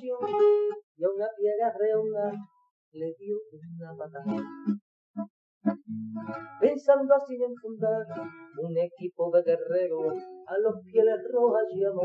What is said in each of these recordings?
y a una piedra redonda le dio una patada. Pensando así en fundar un equipo de guerreros a los pieles rojas llamó.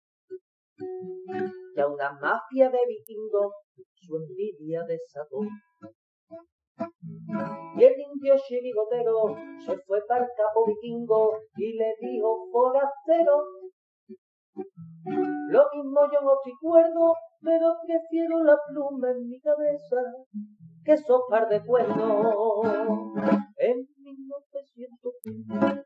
ya una mafia de vikingos su envidia desató. Y el indio chirigotero se fue para el capo vikingo y le dijo forastero. Lo mismo yo no estoy cuerdo, pero prefiero la pluma en mi cabeza que esos par de cuernos. En 1903,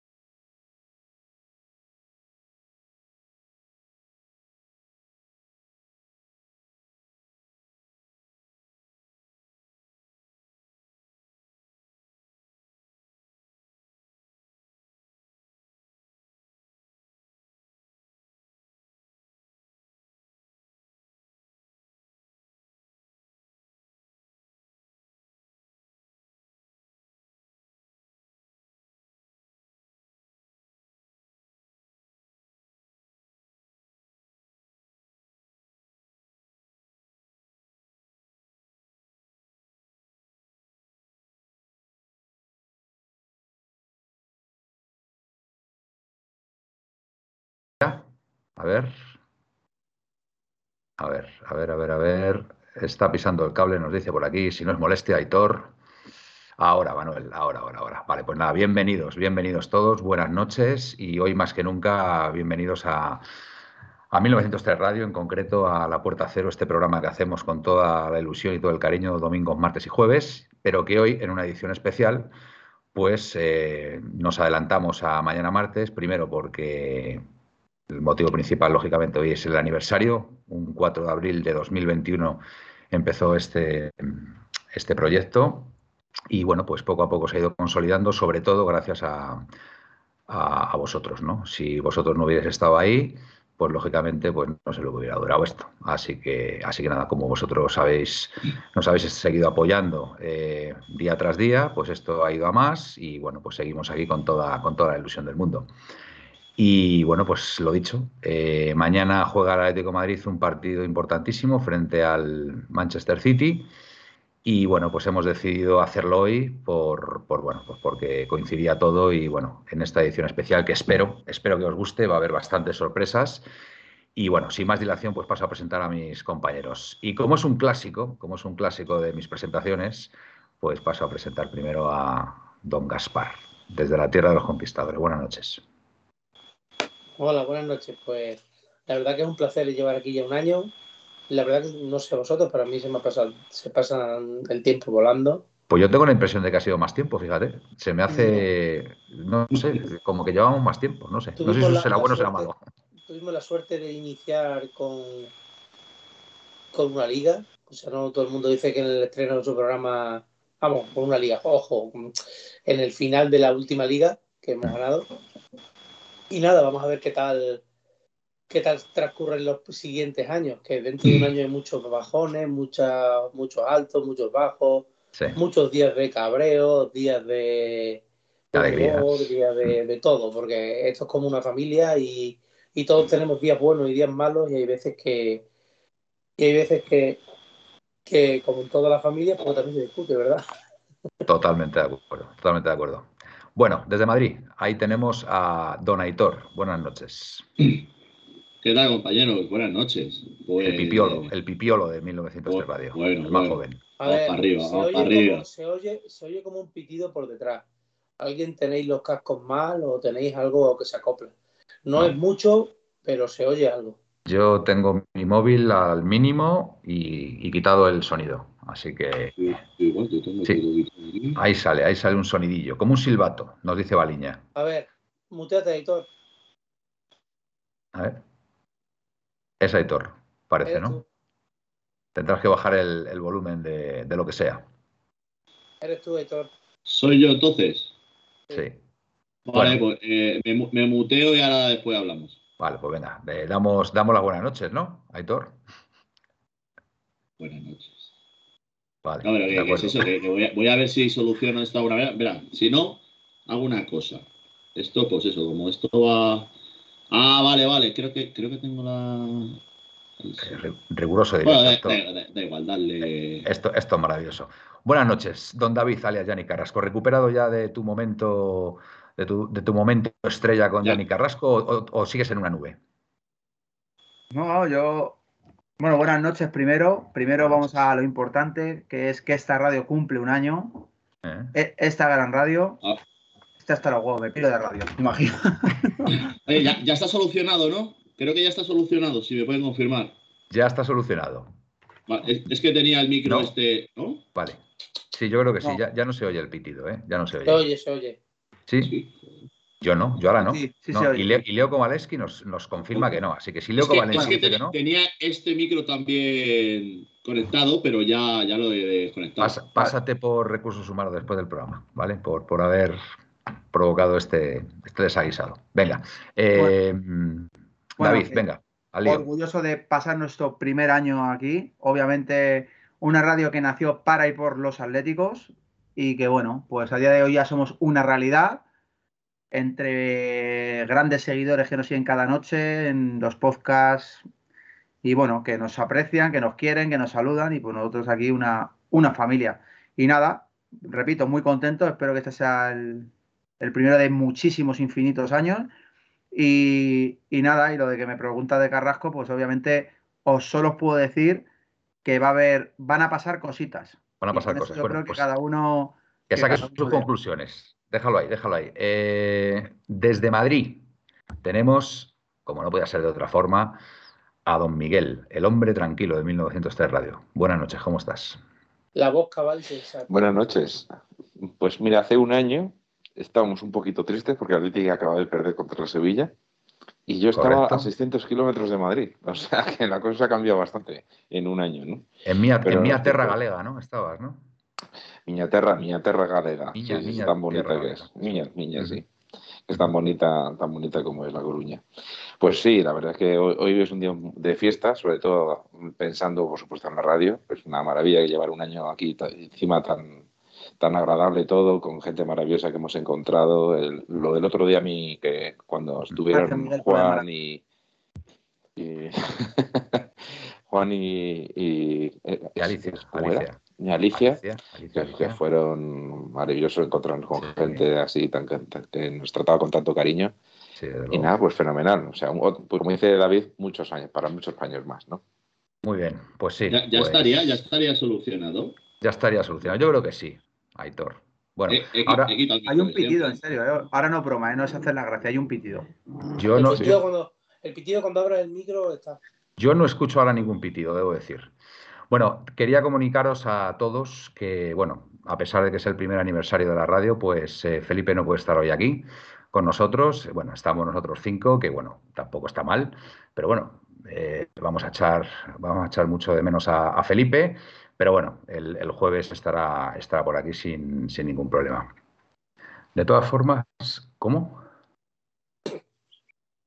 A ver. A ver, a ver, a ver, a ver. Está pisando el cable, nos dice por aquí. Si no es molestia, Aitor. Ahora, Manuel, ahora, ahora, ahora. Vale, pues nada, bienvenidos, bienvenidos todos, buenas noches y hoy más que nunca, bienvenidos a, a 1903 Radio, en concreto a La Puerta Cero, este programa que hacemos con toda la ilusión y todo el cariño domingos, martes y jueves, pero que hoy, en una edición especial, pues eh, nos adelantamos a mañana martes, primero porque el motivo principal, lógicamente, hoy es el aniversario. Un 4 de abril de 2021 empezó este, este proyecto y, bueno, pues poco a poco se ha ido consolidando, sobre todo gracias a, a, vosotros, ¿no? Si vosotros no hubierais estado ahí, pues lógicamente pues no se lo hubiera durado esto. Así que, así que nada, como vosotros sabéis, nos habéis seguido apoyando eh, día tras día, pues esto ha ido a más y bueno, pues seguimos aquí con toda, con toda la ilusión del mundo. Y bueno, pues lo dicho, eh, mañana juega el Atlético Madrid un partido importantísimo frente al Manchester City. Y bueno, pues hemos decidido hacerlo hoy por, por, bueno, pues porque coincidía todo y bueno, en esta edición especial que espero, espero que os guste, va a haber bastantes sorpresas. Y bueno, sin más dilación, pues paso a presentar a mis compañeros. Y como es un clásico, como es un clásico de mis presentaciones, pues paso a presentar primero a don Gaspar, desde la Tierra de los Conquistadores. Buenas noches. Hola, buenas noches. Pues la verdad que es un placer llevar aquí ya un año. La verdad que no sé vosotros, pero a mí se me ha pasado, se pasa el tiempo volando. Pues yo tengo la impresión de que ha sido más tiempo, fíjate. Se me hace, no, sé, como que llevamos más tiempo, no sé. No sé si eso será bueno o será malo. Tuvimos la suerte de iniciar con, con una liga. O sea, no todo el mundo dice que en el estreno de su programa, vamos, con una liga, ojo, en el final de la última liga que hemos ganado, y nada, vamos a ver qué tal qué tal transcurren los siguientes años, que dentro de un año hay muchos bajones, muchos altos, muchos bajos, muchos días de cabreo, días de, días de, todo, porque esto es como una familia y, todos tenemos días buenos y días malos y hay veces que y hay veces que, que como en toda la familia, pues también se discute, ¿verdad? Totalmente de acuerdo, totalmente de acuerdo. Bueno, desde Madrid, ahí tenemos a Don Aitor. Buenas noches. ¿Qué tal, compañeros? Buenas noches. Pues, el pipiolo, el pipiolo de 1903 Radio. Bueno, el más joven. A ver, para arriba, se, oye arriba. Como, se, oye, se oye como un pitido por detrás. ¿Alguien tenéis los cascos mal o tenéis algo que se acople? No, es mucho, pero se oye algo. Yo tengo mi móvil al mínimo y, quitado el sonido. Así que. Ahí sale, ahí sale un sonidillo, como un silbato, nos dice Baliña. A ver, muteate, editor. A ver. Es Aitor, parece, ¿no? Tendrás que bajar el, volumen de, lo que sea. Eres tú, Aitor. ¿Soy yo entonces? Sí. Vale, pues eh, me, muteo y ahora después hablamos. Vale, pues venga, damos, damos las buenas noches, ¿no, Aitor? Buenas noches. Vale. No, es eso? voy, a, ver si soluciono esto alguna vez. Verá, si no, hago una cosa. Esto, pues eso, como esto va. Ah, vale, vale. Creo que, creo que tengo la. Eh, riguroso directo. da, igual, dale. Esto, esto es maravilloso. Buenas noches, don David alias Yanni Carrasco. ¿Recuperado ya de tu momento, de tu, de tu momento estrella con Yanni Carrasco o, o, sigues en una nube? No, yo bueno, buenas noches primero. Primero vamos a lo importante, que es que esta radio cumple un año. Eh. E, esta gran radio. Ah. Esta está la huevo, me pido de radio, imagino. ya, está solucionado, ¿no? Creo que ya está solucionado, si me pueden confirmar. Ya está solucionado. es, que tenía el micro este, ¿no? Vale. Sí, yo creo que sí, ya, ya, no se oye el pitido, ¿eh? Ya no se oye. Se oye, se oye. ¿Sí? sí. Yo no, yo ahora no. Sí, sí, y, Leo, y, Leo, Kowaleski nos, nos confirma que no. Así que si Leo Kowaleski dice que no. Tenía este micro también conectado, pero ya, ya lo he desconectado. pásate por recursos humanos después del programa, ¿vale? Por, por haber provocado este, este desaguisado. Venga. Eh, David, eh, venga. Orgulloso de pasar nuestro primer año aquí. Obviamente, una radio que nació para y por los atléticos. Y que, bueno, pues a día de hoy ya somos una realidad entre grandes seguidores que nos siguen cada noche en los podcasts y bueno, que nos aprecian, que nos quieren, que nos saludan y pues nosotros aquí una, una familia. Y nada, repito, muy contento, espero que este sea el, primero de muchísimos infinitos años. Y, nada, y lo de que me pregunta de Carrasco, pues obviamente os solo os puedo decir que va a haber, van a pasar cositas. Van a pasar cosas. Yo creo que pues cada uno. Que saque sus conclusiones. Déjalo ahí, déjalo ahí. Eh, desde Madrid tenemos, como no puede ser de otra forma, a don Miguel, el hombre tranquilo de 1903 Radio. Buenas noches, ¿cómo estás? La voz cabal Buenas noches. Pues mira, hace un año estábamos un poquito tristes porque Atlético acaba de perder contra la Sevilla y yo estaba a 600 kilómetros de Madrid. O sea que la cosa ha cambiado bastante en un año, ¿no? En mi, en mi tierra galega, ¿no? Estabas, ¿no? Miña terra, miña terra galega. tan bonita que es. Miña, miña, sí. Es tan bonita, tan bonita como es La Coruña. Pues sí, la verdad es que hoy, es un día de fiesta, sobre todo pensando, por supuesto, en la radio. Es una maravilla llevar un año aquí encima tan, tan agradable todo, con gente maravillosa que hemos encontrado. lo del otro día a mí, que cuando estuvieron Juan y... Juan y, y, eh, Alicia. Alicia, Que, fueron maravillosos encontrarnos con gente así, tan, que nos trataba con tanto cariño. y nada, pues fenomenal. O sea, pues como dice David, muchos años, para muchos años más, ¿no? Muy bien, pues sí. Ya, pues estaría, ya estaría solucionado. Ya estaría solucionado. Yo creo que sí, Aitor. Bueno, eh, eh, ahora hay un pitido, en serio. Eh. Ahora no broma, no es hacer la gracia, hay un pitido. Yo no. Cuando, el pitido cuando abres el micro está. Yo no escucho ahora ningún pitido, debo decir. Bueno, quería comunicaros a todos que, bueno, a pesar de que es el primer aniversario de la radio, pues eh, Felipe no puede estar hoy aquí con nosotros. Bueno, estamos nosotros cinco, que bueno, tampoco está mal, pero bueno, eh, vamos a echar, vamos a echar mucho de menos a, Felipe, pero bueno, el, jueves estará, estará por aquí sin, sin ningún problema. De todas formas, ¿cómo?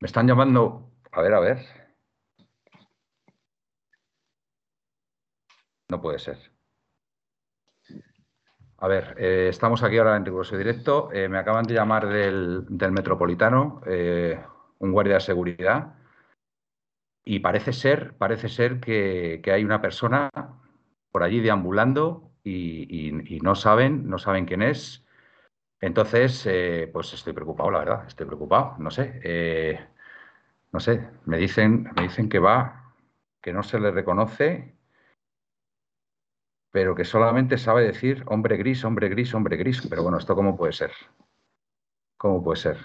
Me están llamando. A ver, a ver. No puede ser. A ver, eh, estamos aquí ahora en riguroso directo. Eh, me acaban de llamar del, Metropolitano, eh, un guardia de seguridad, y parece ser, parece ser que, hay una persona por allí deambulando y, no saben, no saben quién es. Entonces, pues estoy preocupado, la verdad, estoy preocupado. No sé. no sé, me dicen, me dicen que va, que no se le reconoce, pero que solamente sabe decir hombre gris, hombre gris, hombre gris. Pero bueno, ¿esto cómo puede ser? ¿Cómo puede ser?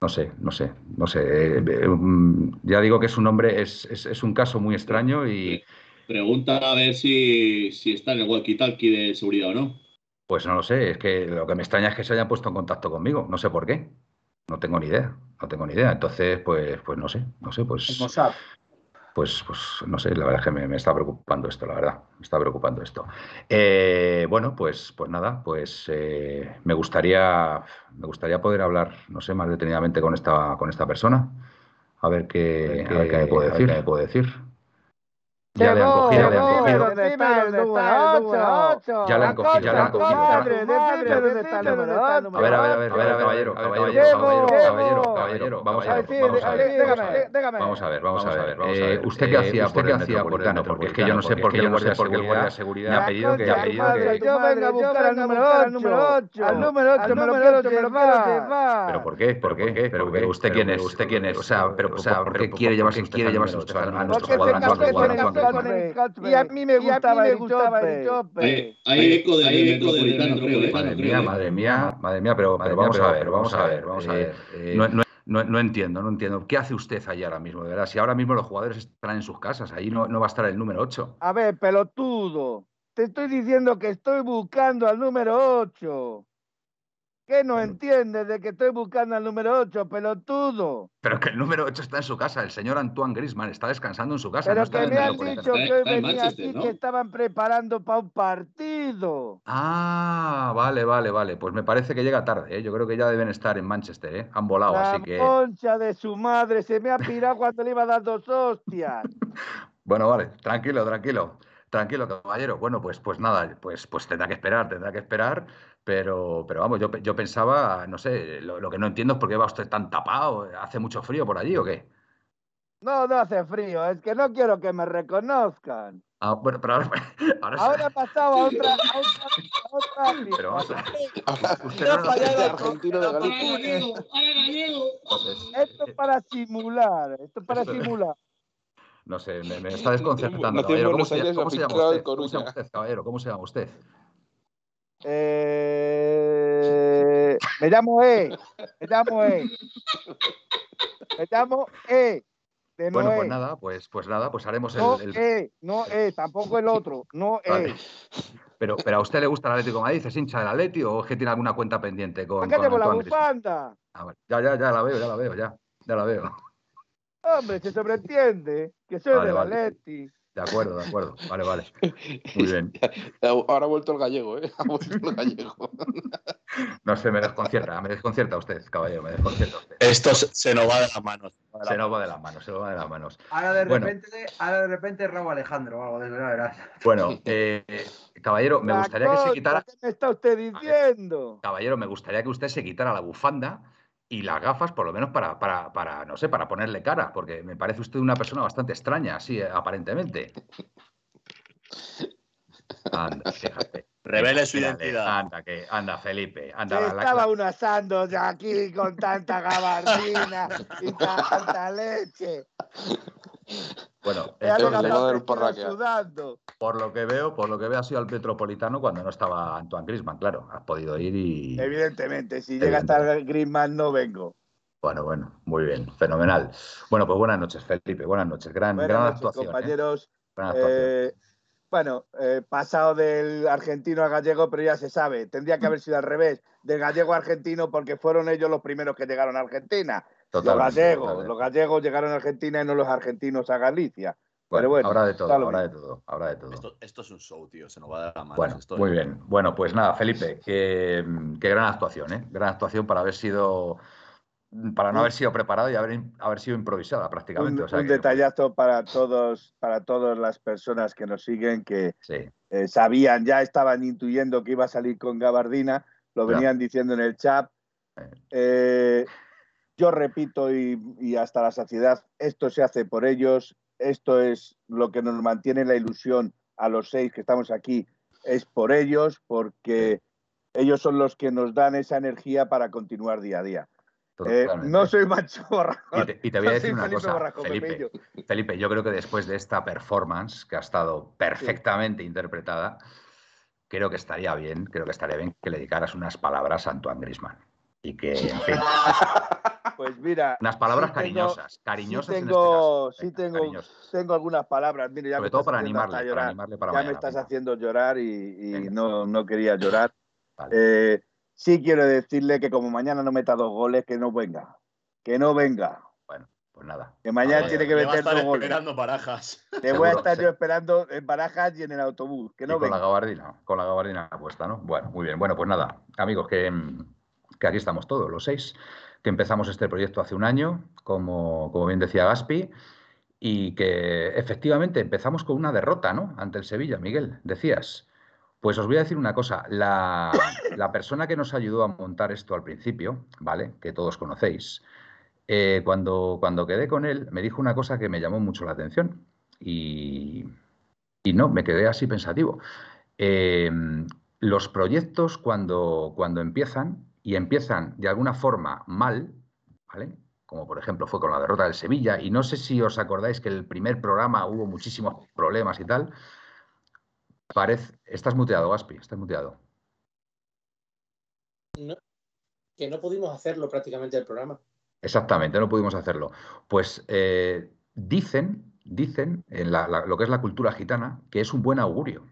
No sé, no sé, no sé. Eh, eh, mm, ya digo que es un hombre, es, es, un caso muy extraño y. Pregunta a ver si, si está en el walkie-talkie de seguridad o no. Pues no lo sé, es que lo que me extraña es que se hayan puesto en contacto conmigo, no sé por qué. No tengo ni idea, no tengo ni idea. Entonces, pues, pues no sé, no sé, pues. Pues, pues no sé, la verdad es que me, está preocupando esto, la verdad, me está preocupando esto. Eh, bueno, pues, pues nada, pues eh, me gustaría, me gustaría poder hablar, no sé, más detenidamente con esta, con esta persona, a ver qué, a ver qué, me puede decir, qué me puede decir. Ya le han cogido, le han cogido. Ya le han cogido, ya le han cogido. A ver, a ver, a ver, a ver, caballero, caballero, caballero, caballero, vamos a ver, vamos a ver, vamos a ver, vamos a ver. ¿Usted qué hacía por qué hacía por el Porque es que yo no sé por qué el guardia de seguridad me ha pedido que ha pedido que yo venga a buscar al número 8, al número 8 me lo quiero llevar. ¿Pero por qué? ¿Por qué? ¿Pero usted quién es? ¿Usted quién es? O sea, pero ¿por qué quiere llevarse usted a nuestro jugador? Y a mí me gustaba, el, chope. Hay, eco de eco Madre mía, madre mía, madre mía, pero, vamos, a ver, vamos a ver, vamos a ver. Eh, no, no, entiendo, no entiendo. ¿Qué hace usted ahí ahora mismo? De verdad, si ahora mismo los jugadores están en sus casas, ahí no, no va a estar el número 8. A ver, pelotudo. Te estoy diciendo que estoy buscando al número 8. ¿Qué no entiendes de que estoy buscando al número 8, pelotudo? Pero que el número 8 está en su casa, el señor Antoine Grisman está descansando en su casa. Pero que me han dicho que hoy venía aquí que estaban preparando para un partido. Ah, vale, vale, vale. Pues me parece que llega tarde, ¿eh? Yo creo que ya deben estar en Manchester, ¿eh? Han volado, La así que... concha de su madre, se me ha pirado cuando le iba a dar dos hostias. bueno, vale, tranquilo, tranquilo. Tranquilo, caballero. Bueno, pues, pues nada, pues, pues tendrá que esperar, tendrá que esperar. Pero, pero vamos, yo, yo pensaba, no sé, lo, que no entiendo es por qué va usted tan tapado. ¿Hace mucho frío por allí o qué? No, no hace frío, es que no quiero que me reconozcan. Ah, bueno, pero ahora, ahora, ahora pasado a otra, a otra, a otra Pero vamos a ver. Usted no es argentino de Galicia. Esto es para simular, esto es para simular. No sé, me, está desconcertando. Caballero. ¿Cómo, se, ¿Cómo, se, llama usted? ¿Cómo se llama usted, caballero? ¿Cómo se llama usted? Eh, me llamo E. Me llamo E. Me llamo E. bueno, pues nada, pues, pues nada, pues haremos no el, E, no E, tampoco el otro, no E. Pero, pero a usted le gusta el Atlético de Madrid, ¿es hincha del Atleti o es que tiene alguna cuenta pendiente con. qué la bufanda? Ah, ya, ya, ya la veo, ya la veo, ya. Ya la veo. Hombre, se sobreentiende que soy de del Atleti. De acuerdo, de acuerdo. Vale, vale. Muy bien. Ahora ha vuelto el gallego, ¿eh? Ha vuelto el gallego. No sé, me desconcierta, me desconcierta usted, caballero, me desconcierta usted. Esto se nos va de las manos. Se nos va de las manos, se nos va de las manos. Ahora de repente, ahora de repente robo Alejandro o algo de verdad. Bueno, eh, caballero, me gustaría que se quitara. ¿Qué me está usted diciendo? Caballero, me gustaría que usted se quitara la bufanda y las gafas, por lo menos para, para, para, no sé, para ponerle cara, porque me parece usted una persona bastante extraña, así, eh, aparentemente. Anda, fíjate. Revele su identidad. Anda, que, anda, Felipe. Anda, la, estaba uno asando aquí con tanta gabardina y tanta leche. Bueno, sudando. por lo que veo, por lo que veo ha sido al Metropolitano cuando no estaba Antoine Grisman, claro, has podido ir y. Evidentemente, si llega a estar Grisman no vengo. Bueno, bueno, muy bien, fenomenal. Bueno, pues buenas noches, Felipe, buenas noches. Gran, gran actuación. ¿eh? Compañeros, eh, bueno, eh, pasado del argentino al gallego, pero ya se sabe, tendría que haber sido al revés, del gallego a argentino, porque fueron ellos los primeros que llegaron a Argentina los gallegos, los gallegos llegaron a Argentina y no los argentinos a Galicia. Bueno, habrá de todo, habrá de todo, habrá de todo. Esto, es un show, tío, se nos va a dar la mano. Bueno, muy bien. Bueno, pues nada, Felipe, qué, gran actuación, ¿eh? Gran actuación para haber sido para no haber sido preparado y haber, haber sido improvisada prácticamente. Un, detallazo para todos, para todas las personas que nos siguen, que eh, sabían, ya estaban intuyendo que iba a salir con gabardina, lo venían diciendo en el chat. Eh, yo repito y, hasta la saciedad, esto se hace por ellos, esto es lo que nos mantiene la ilusión a los seis que estamos aquí, es por ellos, porque ellos son los que nos dan esa energía para continuar día a día. Eh, no soy macho borrajo. Y te, voy a decir una cosa, Felipe, Felipe, yo creo que después de esta performance, que ha estado perfectamente interpretada, creo que estaría bien, creo que estaría bien que le dedicaras unas palabras a Antoine Grisman. Y que, en fin. Pues mira. Unas palabras cariñosas, cariñosas. Sí tengo, sí tengo, tengo algunas palabras. Mira, ya Sobre todo para animarle, llorar. para Ya me estás haciendo llorar y, no, no, quería llorar. Eh, sí quiero decirle que como mañana no meta dos goles, que no venga. Que no venga. Bueno, pues nada. Que mañana tiene que meter dos goles. esperando barajas. Te voy a estar yo esperando en barajas y en el autobús. Que no con la gabardina, con la gabardina puesta, ¿no? Bueno, muy bien. Bueno, pues nada, amigos, que que aquí estamos todos, los seis, que empezamos este proyecto hace un año, como, como bien decía Gaspi, y que efectivamente empezamos con una derrota, ¿no? Ante el Sevilla, Miguel, decías. Pues os voy a decir una cosa, la, persona que nos ayudó a montar esto al principio, ¿vale? Que todos conocéis, eh, cuando, cuando quedé con él, me dijo una cosa que me llamó mucho la atención y, y no, me quedé así pensativo. Eh, los proyectos cuando, cuando empiezan y empiezan de alguna forma mal, ¿vale? Como por ejemplo fue con la derrota del Sevilla, y no sé si os acordáis que el primer programa hubo muchísimos problemas y tal. Parece. Estás muteado, Gaspi, estás muteado. que no pudimos hacerlo prácticamente el programa. Exactamente, no pudimos hacerlo. Pues eh, dicen, dicen en lo que es la cultura gitana, que es un buen augurio.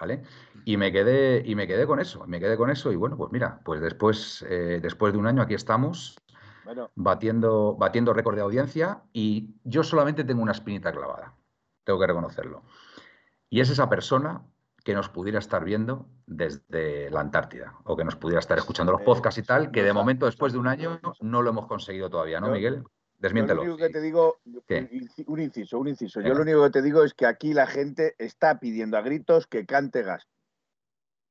¿vale? Y me quedé, y me quedé con eso, me quedé con eso y bueno, pues mira, pues después, eh, después de un año aquí estamos batiendo, batiendo récord de audiencia y yo solamente tengo una espinita clavada, tengo que reconocerlo. Y es esa persona que nos pudiera estar viendo desde la Antártida o que nos pudiera estar escuchando los podcasts y tal, que de momento, después de un año, no lo hemos conseguido todavía, ¿no, Miguel? Desmiéntelo. Lo único que te digo, un inciso, un inciso. Yo lo único que te digo es que aquí la gente está pidiendo a gritos que cante gas.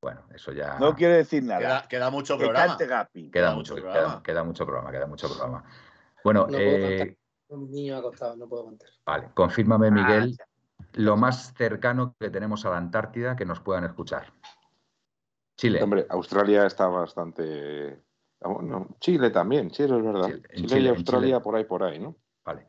Bueno, eso ya. No quiere decir nada. Queda, mucho programa. cante Gapi. Queda, mucho, programa. Queda, mucho programa, queda mucho programa. Bueno, no eh... Un niño acostado, no puedo contar. Vale, confírmame, ah, Miguel, lo más cercano que tenemos a la Antártida que nos puedan escuchar. Chile. Hombre, Australia está bastante Chile también, Chile es verdad. Chile, y Australia por ahí, por ahí, ¿no? Vale.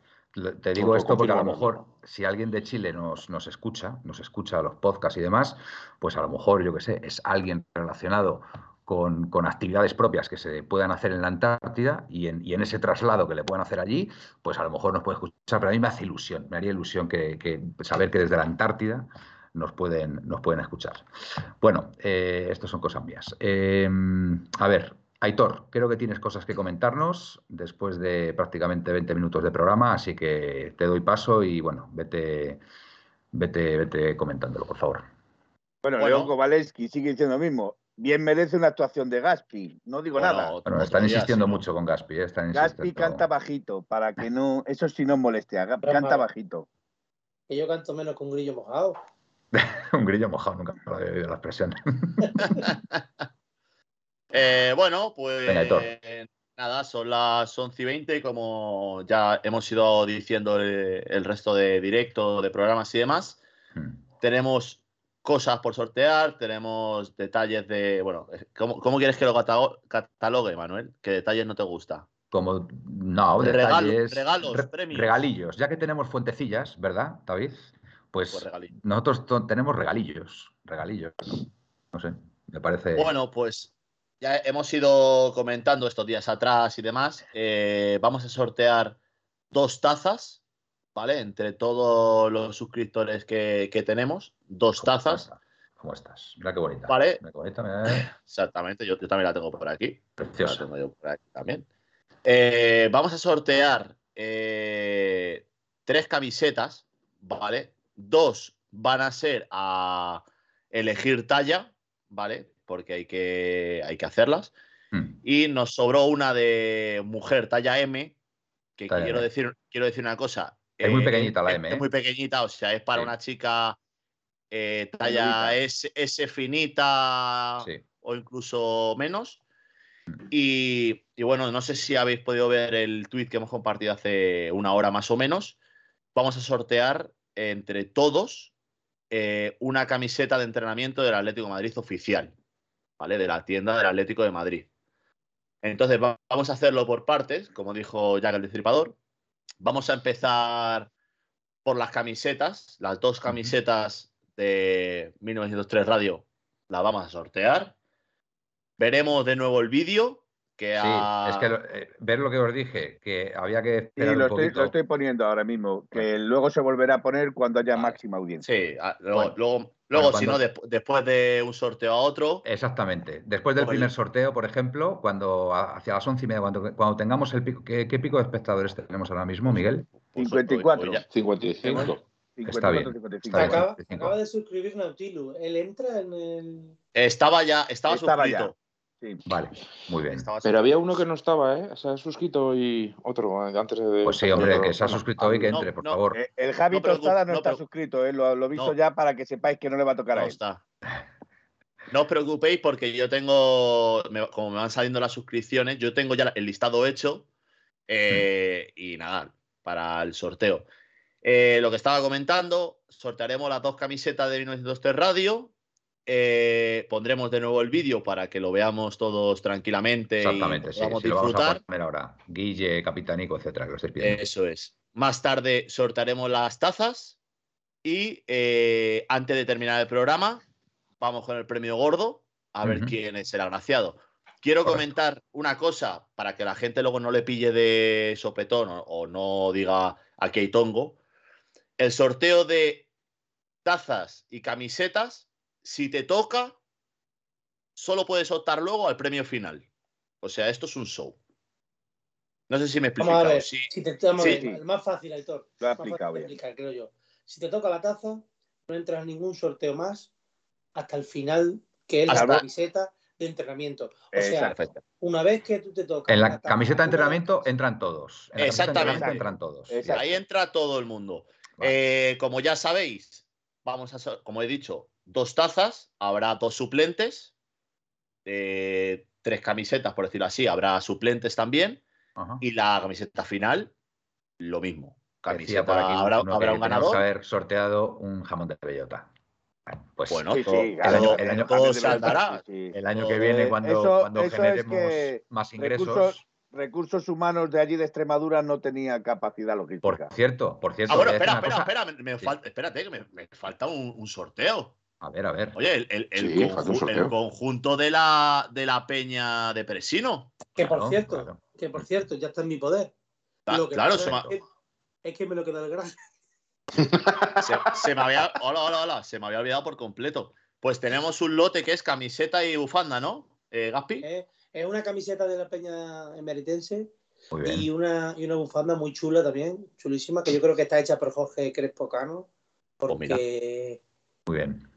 Te digo esto porque a lo mejor si alguien de Chile nos, nos escucha, nos escucha los podcasts y demás, pues a lo mejor, yo qué sé, es alguien relacionado con, actividades propias que se puedan hacer en la Antártida y en, ese traslado que le puedan hacer allí, pues a lo mejor nos puede escuchar, pero a mí me hace ilusión, me haría ilusión que, saber que desde la Antártida nos pueden, nos pueden escuchar. Bueno, eh, esto son cosas mías. Eh, a ver, Aitor, creo que tienes cosas que comentarnos después de prácticamente 20 minutos de programa, así que te doy paso y bueno, vete, vete, vete comentándolo, por favor. Bueno, León Kowaleski sigue diciendo lo mismo. Bien merece una actuación de Gaspi, no digo nada. Bueno, están insistiendo mucho con Gaspi. ¿eh? Gaspi canta bajito, para que no, eso sí no moleste, canta bajito. Que yo canto menos con un grillo mojado. un grillo mojado, nunca he oído la expresión. Eh, bueno, pues nada, son las 11 y 20, como ya hemos ido diciendo el, resto de directo, de programas y demás. Hmm. Tenemos cosas por sortear, tenemos detalles de. Bueno, eh, ¿cómo, quieres que lo catalogue, Manuel? ¿Qué detalles no te gusta? Como, no, detalles. Regalos, premios. Regalillos. Ya que tenemos fuentecillas, ¿verdad, David? Pues, pues nosotros tenemos regalillos. Regalillos. No sé, me parece. Bueno, pues ya hemos ido comentando estos días atrás y demás. Eh, vamos a sortear dos tazas, ¿vale? Entre todos los suscriptores que, tenemos, dos tazas. ¿Cómo estás? Mira qué bonita. ¿Vale? Qué bonita Exactamente, yo, también la tengo por aquí. Preciosa. La tengo yo por aquí también. Eh, vamos a sortear eh, tres camisetas, ¿vale? Dos van a ser a elegir talla, ¿vale? porque hay que, hay que hacerlas. Hmm. Y nos sobró una de mujer talla M, que quiero, Decir, quiero decir una cosa. Es muy eh, pequeñita la M. Es, muy ¿eh? pequeñita, o sea, es para una chica eh, talla S, finita o incluso menos. Hmm. Y, y, bueno, no sé si habéis podido ver el tweet que hemos compartido hace una hora más o menos. Vamos a sortear entre todos una camiseta de entrenamiento del Atlético Madrid oficial. ¿vale? De la tienda del Atlético de Madrid. Entonces vamos vamos a hacerlo por partes, como dijo Jack el Destripador. Vamos a empezar por las camisetas, las dos camisetas de 1903 Radio, las vamos a sortear. Veremos de nuevo el vídeo. Que sí, es que eh, ver lo que os dije, que había que esperar sí, lo, un poquito. Estoy, lo estoy poniendo ahora mismo, que luego se volverá a poner cuando haya máxima audiencia. Sí, luego, luego, luego si no, después de un sorteo a otro. Exactamente. Después del primer sorteo, por ejemplo, cuando hacia las once y media, cuando, cuando tengamos el pico, ¿qué, ¿qué, pico de espectadores tenemos ahora mismo, Miguel? 54. 55. Está bien. 54, está acaba, acaba, de suscribir Nautilu. Él entra en el. Estaba ya, estaba, estaba suscrito. Ya. Sí. Vale, muy bien. Pero había uno que no estaba, ¿eh? Se ha suscrito y otro eh, antes de. Pues sí, hombre, que se ha suscrito hoy, que entre, no, por no, favor. Eh, el Javi no, Tostada no, está suscrito, ¿eh? Lo, lo he visto ya para que sepáis que no le va a tocar a él. Está. No os preocupéis porque yo tengo, como me van saliendo las suscripciones, yo tengo ya el listado hecho eh, y nada, para el sorteo. Eh, lo que estaba comentando, sortearemos las dos camisetas de 1903 Radio, eh, pondremos de nuevo el vídeo para que lo veamos todos tranquilamente. Exactamente, y sí, sí, lo vamos a poner ahora. Guille, Capitanico, etcétera, que lo estáis pidiendo. Eso es. Más tarde sortearemos las tazas y eh, antes de terminar el programa, vamos con el premio gordo a ver uh -huh. quién es el agraciado. Quiero Correcto. comentar una cosa para que la gente luego no le pille de sopetón o, o no diga aquí hay tongo. El sorteo de tazas y camisetas si te toca, solo puedes optar luego al premio final. O sea, esto es un show. No sé si me explico. Vamos a ver, si, si te, vamos sí. a ver, el más fácil, Aitor. Lo ha explicado bien. Explicar, creo yo. Si te toca la taza, no entras en ningún sorteo más hasta el final, que es hasta... la camiseta de entrenamiento. O sea, una vez que tú te tocas. En la, la camiseta de entrenamiento entran todos. En Exactamente. entran todos. Exacto. Ahí entra todo el mundo. Vale. Eh, como ya sabéis, vamos a, como he dicho, dos tazas, habrá dos suplentes, eh, tres camisetas, por decirlo así, habrá suplentes también, Ajá. y la camiseta final, lo mismo. Camiseta, por aquí habrá, habrá un ganador. haber sorteado un jamón de bellota. Pues bueno, sí, todo, sí, el año, el año, todo se andará. El año que viene, cuando, eso, cuando eso generemos es más ingresos. Recursos, recursos, humanos de allí de Extremadura no tenía capacidad logística. Por cierto, por cierto. Ah, bueno, espera, espera, cosa... espera, me, me sí. falta, espérate, que me, me falta un, un sorteo. A ver, a ver. Oye, el, el, el, sí, conju el conjunto de la, de la peña de Presino. Que por claro, cierto, claro. que por cierto, ya está en mi poder. Ta, claro, se es, que, es, que, me lo queda el gran. se, se, me había. Hola, hola, hola. Se me había olvidado por completo. Pues tenemos un lote que es camiseta y bufanda, ¿no? Eh, Gaspi. Eh, es una camiseta de la peña emeritense. Y una, y una bufanda muy chula también, chulísima, que yo creo que está hecha por Jorge Crespo Cano. Pues Porque. Oh, muy bien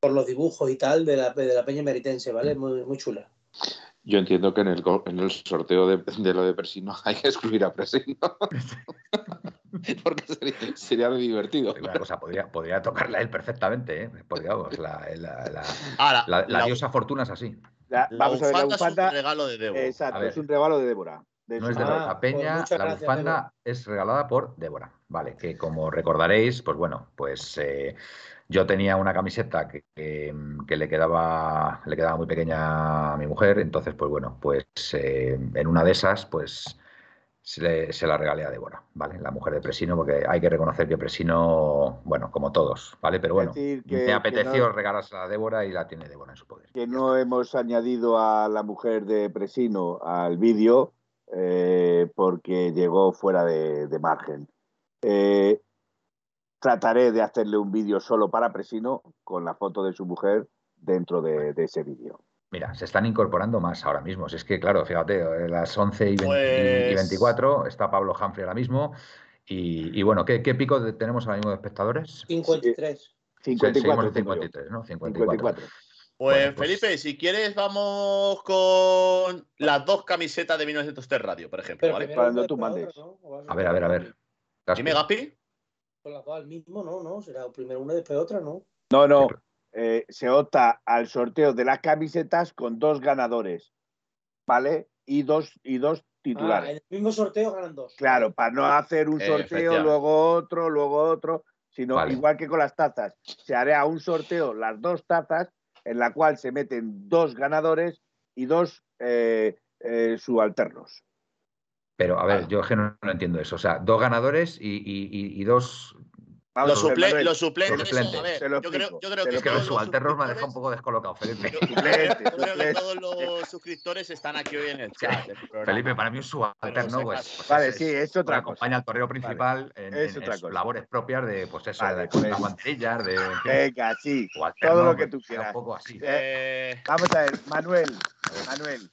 por los dibujos y tal de la, de la peña meritense, ¿vale? Muy, muy chula. Yo entiendo que en el, en el sorteo de, de, lo de Presino hay que excluir a Presino. Porque sería, sería divertido. Una cosa, podría, podría tocarla a él perfectamente, ¿eh? Vamos, la, la, la, ah, la, la diosa fortuna es así. vamos a ver, la bufanda es un regalo de Débora. Exacto, es un regalo de Débora. De no es de ah, la Peña, pues la gracias, bufanda Débora. es regalada por Débora. Vale, que como recordaréis, pues bueno, pues eh, yo tenía una camiseta que, que, que, le, quedaba, le quedaba muy pequeña a mi mujer, entonces, pues bueno, pues eh, en una de esas, pues se, le, se, la regalé a Débora, ¿vale? La mujer de Presino, porque hay que reconocer que Presino, bueno, como todos, ¿vale? Pero bueno, que, me apeteció no, regalársela a Débora y la tiene Débora en su poder. Que no hemos añadido a la mujer de Presino al vídeo eh, porque llegó fuera de, de margen. Eh, trataré de hacerle un vídeo solo para Presino con la foto de su mujer dentro de, de ese vídeo. Mira, se están incorporando más ahora mismo. Si es que, claro, fíjate, a las 11 y, 20, pues... y 24 está Pablo Humphrey ahora mismo. Y, y bueno, ¿qué, ¿qué, pico tenemos ahora mismo de espectadores? 53. 54. 53, ¿no? 54. 54. Pues, bueno, pues, Felipe, si quieres, vamos con las dos camisetas de 1903 Radio, por ejemplo. ¿vale? Cuando tú mandes. ¿no? A ver, a ver, a ver. Dime, Gaspi. Con las dos al mismo, ¿no? ¿no? Será primero una y después otra, ¿no? No, no. Eh, se opta al sorteo de las camisetas con dos ganadores, ¿vale? Y dos, y dos titulares. Ah, en el mismo sorteo ganan dos. Claro, para no hacer un sorteo, eh, luego otro, luego otro, sino vale. igual que con las tazas. Se hará un sorteo, las dos tazas, en la cual se meten dos ganadores y dos eh, eh, subalternos. Pero, a ver, yo no, no, entiendo eso. O sea, dos ganadores y dos los, suple los, suplentes, a ver, yo creo, yo creo que, es que los subalternos me deja un poco descolocado, Felipe. Yo, creo que todos los suscriptores están aquí hoy en el chat. Felipe, para mí un subalterno, pues, pues, vale, sí, es otra cosa. acompaña al torreo principal en, es en, en labores propias de, pues eso, vale, de pues, guantillas, de... Venga, sí, todo lo que tú quieras. Un poco así. Eh, vamos a ver, Manuel, Manuel,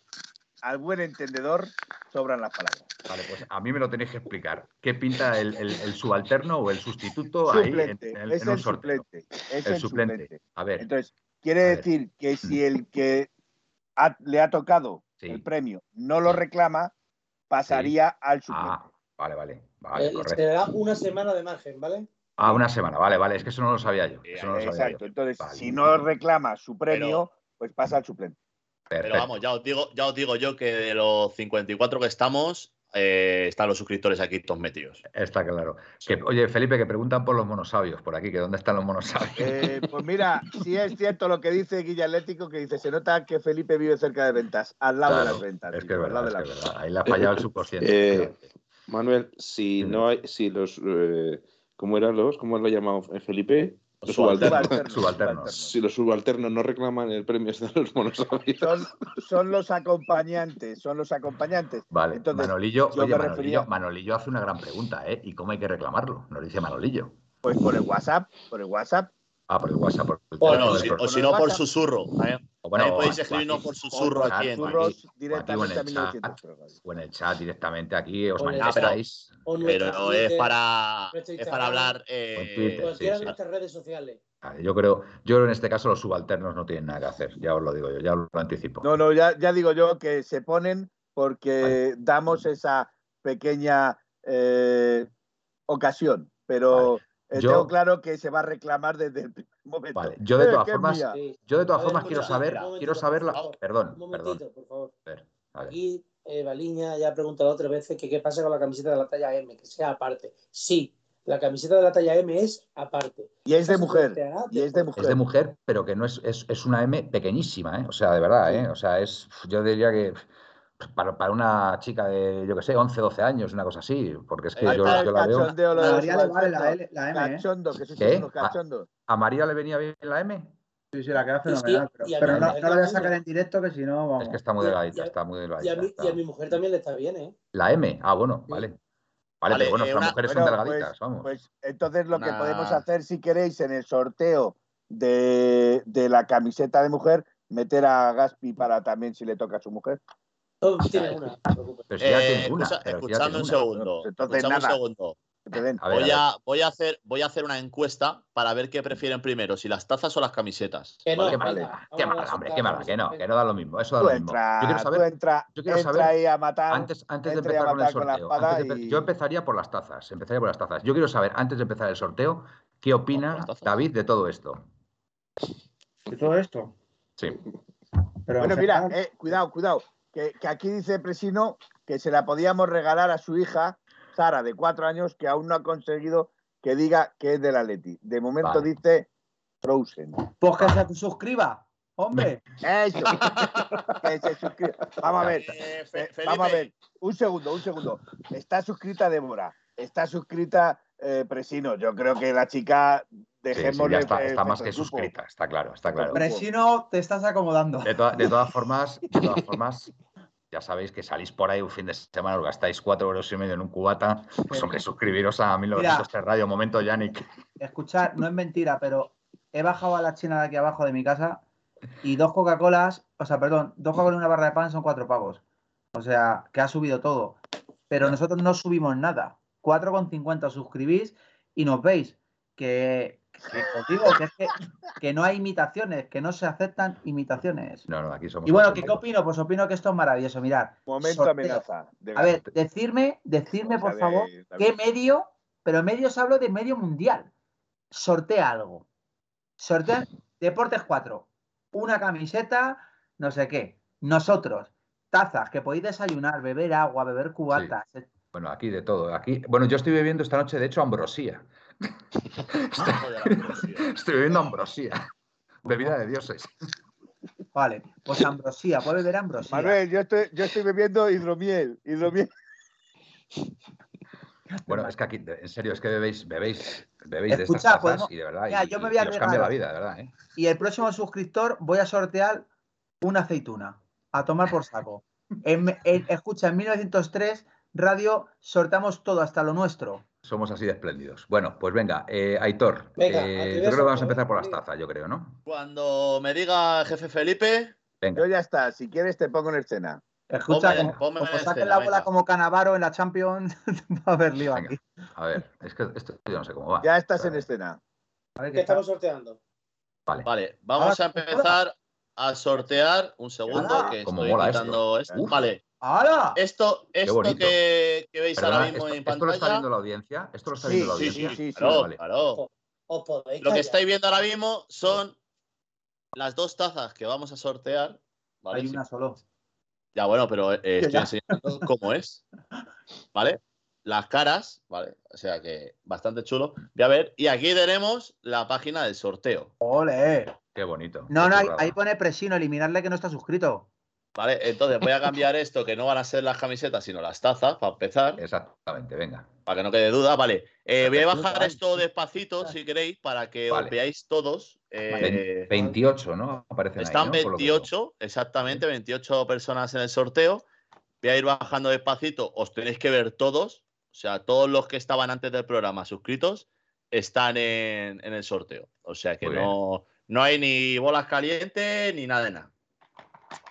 al buen entendedor sobran las palabras. Vale, pues a mí me lo tenéis que explicar. ¿Qué pinta el, subalterno o el sustituto ahí en, el, es el suplente. Es el, suplente. A ver. Entonces, quiere decir que si el que le ha tocado el premio no lo reclama, pasaría al suplente. Ah, vale, vale. vale Se da una semana de margen, ¿vale? Ah, una semana, vale, vale. Es que eso no lo sabía yo. Exacto. Entonces, si no reclama su premio, pues pasa al suplente. Pero vamos, ya os digo, ya os digo yo que de los 54 que estamos, eh, están los suscriptores aquí todos metidos. Está claro. oye, Felipe, que preguntan por los monosabios por aquí, que dónde están los monosabios. Eh, pues mira, sí es cierto lo que dice Guilla Atlético, que dice, se nota que Felipe vive cerca de ventas, al lado de las ventas. Es que es verdad, Ahí le ha fallado el subconsciente. Eh, Manuel, si no hay, si los, ¿cómo eran los? ¿Cómo lo ha llamado Felipe? Los subalternos. Si los subalternos no reclaman el premio de los monosabios. Son, son, los acompañantes, son los acompañantes. Vale, Manolillo, oye, Manolillo, Manolillo, hace una gran pregunta, ¿eh? ¿Y cómo hay que reclamarlo? Nos dice Manolillo. Pues por el WhatsApp, por el WhatsApp. Ah, por el WhatsApp. Por el bueno, o si, no por susurro. ¿eh? O bueno, podéis escribirnos por susurro aquí, en, aquí, directamente aquí, o, en el chat, o en el chat directamente aquí, os manifestáis. Pero, no es para, es para hablar. Eh, cualquiera de nuestras redes sociales. Yo creo, yo en este caso los subalternos no tienen nada que hacer, ya os lo digo yo, ya lo anticipo. No, no, ya, ya digo yo que se ponen porque damos esa pequeña eh, ocasión, pero eh, tengo claro que se va a reclamar desde el primer momento. Vale. Yo de eh, todas formas, yo de todas formas quiero saber, quiero saber la... Perdón, un momentito, por favor. Aquí Baliña ya ha preguntado otra vez que qué pasa con la camiseta de la talla M, que sea aparte. Sí, la camiseta de la talla M es aparte. Y es de mujer. Y es de mujer. Es de mujer, pero que no es, es, una M pequeñísima, ¿eh? O sea, de verdad, ¿eh? O sea, es, yo diría que para, para una chica de, yo qué sé, 11, 12 años, una cosa así, porque es que yo, yo, la veo. A María le vale la, L, M. ¿eh? Que. ¿A, ¿A, María le venía bien la M? Sí, sí, la queda fenomenal. pero, pero no, no, la voy a sacar en directo, que si no. Vamos. Es que está muy delgadita, está muy delgadita. Y a, mi, y a mi mujer también le está bien, ¿eh? La M, ah, bueno, vale. Vale, pero bueno, eh, las mujeres son delgaditas, pues, vamos. Pues entonces lo que podemos hacer, si queréis, en el sorteo de, de, la camiseta de mujer, meter a Gaspi para también si le toca a su mujer. Todos tienen una, Pero si ya una. Escuchadme un segundo. Entonces, nada. un segundo. voy, a, voy, a hacer, voy a hacer una encuesta para ver qué prefieren primero, si las tazas o las camisetas. Que no, qué mala, qué mala, hombre, qué mala, que no, que no da lo mismo. Eso da lo mismo. yo quiero saber, entra, yo quiero saber ahí a matar, antes, antes de empezar con el sorteo. Con y... Yo empezaría por las tazas, empezaría por las tazas. Yo quiero saber, antes de empezar el sorteo, qué opina David de todo esto. ¿De todo esto? Sí. Pero bueno, mira, eh, cuidado, cuidado que, aquí dice Presino que se la podíamos regalar a su hija, Sara, de cuatro años, que aún no ha conseguido que diga que es de la Leti. De momento dice Frozen. Pues que se suscriba, hombre. Eso. que se suscriba. Vamos a ver. Eh, eh, vamos a ver. Un segundo, un segundo. Está suscrita Débora. Está suscrita eh, Presino. Yo creo que la chica dejémosle. está, está más que suscrita, está claro, está claro. Presino, te estás acomodando. De, de todas formas, de todas formas, ya sabéis que salís por ahí un fin de semana, os gastáis cuatro euros y medio en un cubata, pues hombre, suscribiros a 1903 Radio. Momento, Yannick. Escuchar, no es mentira, pero he bajado a la china de aquí abajo de mi casa y dos Coca-Colas, o sea, perdón, dos Coca-Colas y una barra de pan son cuatro pavos. O sea, que ha subido todo. Pero nosotros no subimos nada. 4,50 suscribís y nos veis que que os digo que es que, no hay imitaciones, que no se aceptan imitaciones. No, no, aquí somos. Y bueno, ¿qué, opino? Pues opino que esto es maravilloso. Mirad. Momento amenaza. a ver, decirme, decirme, por favor, qué medio, pero medios hablo de medio mundial. Sortea algo. Sortea Deportes 4. Una camiseta, no sé qué. Nosotros, tazas, que podéis desayunar, beber agua, beber cubatas. Bueno, aquí de todo. Aquí, bueno, yo estoy bebiendo esta noche, de hecho, ambrosía. Estoy, bebiendo ambrosía. Bebida de dioses. Vale, pues ambrosía, puede beber ambrosía. Manuel, yo estoy, yo estoy bebiendo hidromiel, hidromiel. Bueno, es que aquí, en serio, es que bebéis, bebéis, bebéis de estas cosas y de verdad, y, yo me voy a os cambia la vida, de verdad. ¿eh? Y el próximo suscriptor voy a sortear una aceituna, a tomar por saco. escucha, en 1903, radio, sorteamos todo, hasta lo nuestro. Somos así de espléndidos. Bueno, pues venga, eh, Aitor, eh, yo creo que vamos a empezar por las tazas, yo creo, ¿no? Cuando me diga jefe Felipe. Venga. Yo ya está, si quieres te pongo en escena. Escucha, como, saquen la bola como Canavaro en la Champions, va a haber lío aquí. A ver, es que esto yo no sé cómo va. Ya estás en escena. ¿Qué estamos sorteando? Vale. Vale, vamos a empezar a sortear. Un segundo, que estoy quitando esto. Vale, ¡Hala! Esto, esto que, que, veis ahora mismo en pantalla. ¿Esto lo está viendo la audiencia? ¿Esto lo está viendo la audiencia? Sí, sí, sí. Claro, Lo que estáis viendo ahora mismo son las dos tazas que vamos a sortear. ¿vale? Hay una solo. Ya, bueno, pero eh, estoy enseñando cómo es. ¿Vale? Las caras, ¿vale? O sea que bastante chulo. Voy a ver. Y aquí tenemos la página del sorteo. ¡Ole! Qué bonito. No, no, ahí, pone presino, eliminarle que no está suscrito. ¿Vale? Entonces voy a cambiar esto, que no van a ser las camisetas, sino las tazas, para empezar. Exactamente, venga. Para que no quede duda, vale. Eh, voy a bajar esto despacito, si queréis, para que os veáis todos. 28, eh, ¿no? Aparecen Están 28, exactamente, 28 personas en el sorteo. Voy a ir bajando despacito, os tenéis que ver todos. O sea, todos los que estaban antes del programa suscritos están en, el sorteo. O sea que no, no hay ni bolas calientes ni nada de nada.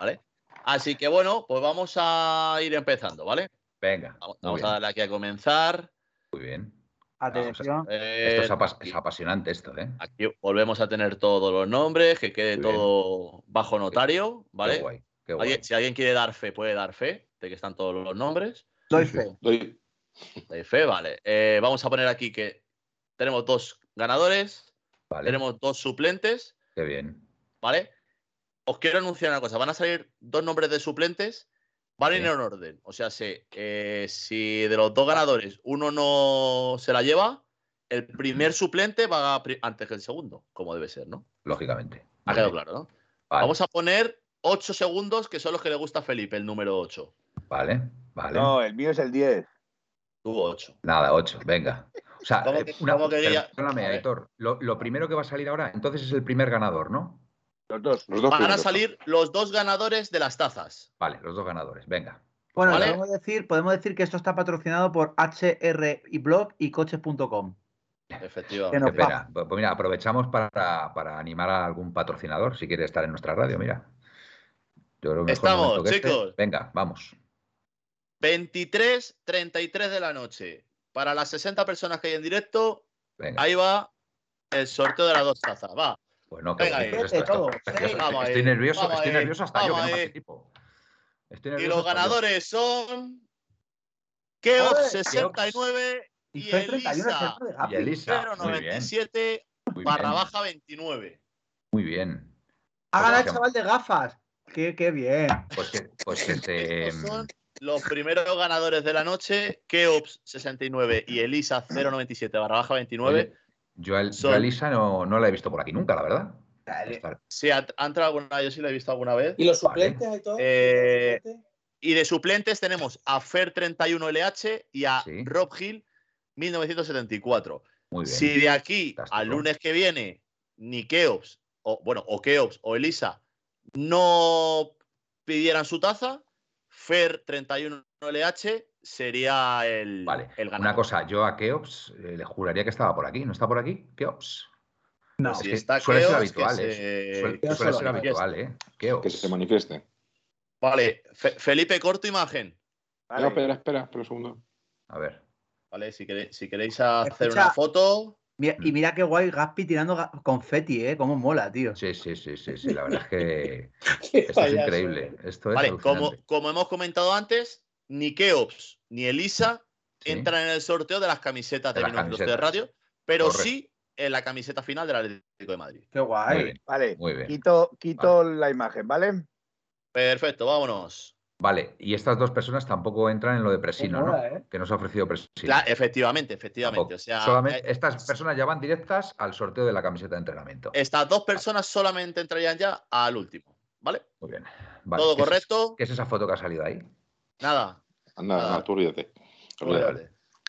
¿Vale? Así que bueno, pues vamos a ir empezando, ¿vale? Venga. Vamos, a darle aquí a comenzar. Muy bien. Atención. esto es, apasionante esto, ¿eh? Aquí volvemos a tener todos los nombres, que quede todo bajo notario, ¿vale? Qué guay, Si alguien quiere dar fe, puede dar fe de que están todos los nombres. Doy fe. Doy, fe, vale. Eh, vamos a poner aquí que tenemos dos ganadores, tenemos dos suplentes. Qué bien. ¿Vale? os quiero anunciar una cosa. Van a salir dos nombres de suplentes. Van a ir en orden. O sea, si, si de los dos ganadores uno no se la lleva, el primer suplente va antes que el segundo, como debe ser, ¿no? Lógicamente. Ha quedado claro, ¿no? Vamos a poner ocho segundos, que son los que le gusta a Felipe, el número 8. Vale, vale. No, el mío es el 10. Tuvo 8. Nada, 8, venga. O sea, eh, una, perdóname, Lo, lo primero que va a salir ahora, entonces es el primer ganador, ¿no? Los dos, los dos Van a salir los dos ganadores de las tazas. Vale, los dos ganadores, venga. Bueno, podemos, decir, podemos decir que esto está patrocinado por HR y Blog y coches.com. Efectivamente. Espera, pues, pues mira, aprovechamos para, animar a algún patrocinador si quiere estar en nuestra radio, mira. Estamos, este. chicos. Venga, vamos. 23, 33 de la noche. Para las 60 personas que hay en directo, ahí va el sorteo de las dos tazas. Va. Bueno, pues que estoy, nervioso, estoy nervioso hasta yo, que equipo. y los ganadores son Keops 69 y, Elisa, y Elisa 097 barra baja 29. Muy bien. Ha ganado el chaval de gafas. Qué, qué bien. Pues que, pues que te... son los primeros ganadores de la noche, Keops 69 y Elisa 097 barra baja 29. Yo a, Elisa no, no, la he visto por aquí nunca, la verdad. Sí, ha, entrado alguna, yo sí la he visto alguna vez. ¿Y los suplentes y todo? Eh, y de suplentes tenemos a Fer31LH y a Rob Hill 1974. Muy bien. Si de aquí al lunes que viene ni Keops, o bueno, o Keops o Elisa no pidieran su taza, Fer31LH sería el, vale. el ganador. Una cosa, yo a Keops eh, le juraría que estaba por aquí. ¿No está por aquí? Keops. No, si está suele ser habitual. ¿eh? Suele, ser habitual, ¿eh? Keops. Que se manifieste. Vale, Felipe, corto imagen. Vale. espera, espera, espera un segundo. A ver. Vale, si queréis, si queréis hacer una foto. Y mira qué guay Gaspi tirando confeti, ¿eh? Cómo mola, tío. Sí, sí, sí, sí, sí. La verdad es que esto es increíble. Esto es vale, como, como hemos comentado antes, ni Keops ni Elisa entran en el sorteo de las camisetas de, de de radio, pero sí en la camiseta final del Atlético de Madrid. Qué guay. vale, muy bien. Quito, quito la imagen, ¿vale? Perfecto, vámonos. Vale, y estas dos personas tampoco entran en lo de Presino, ¿no? ¿eh? Que nos ha ofrecido Presino. efectivamente, efectivamente. solamente, eh, estas personas ya van directas al sorteo de la camiseta de entrenamiento. Estas dos personas solamente entrarían ya al último. ¿vale? Muy bien. Todo correcto. ¿Qué es esa foto que ha salido ahí? Nada. Nada, nada, tú olvídate.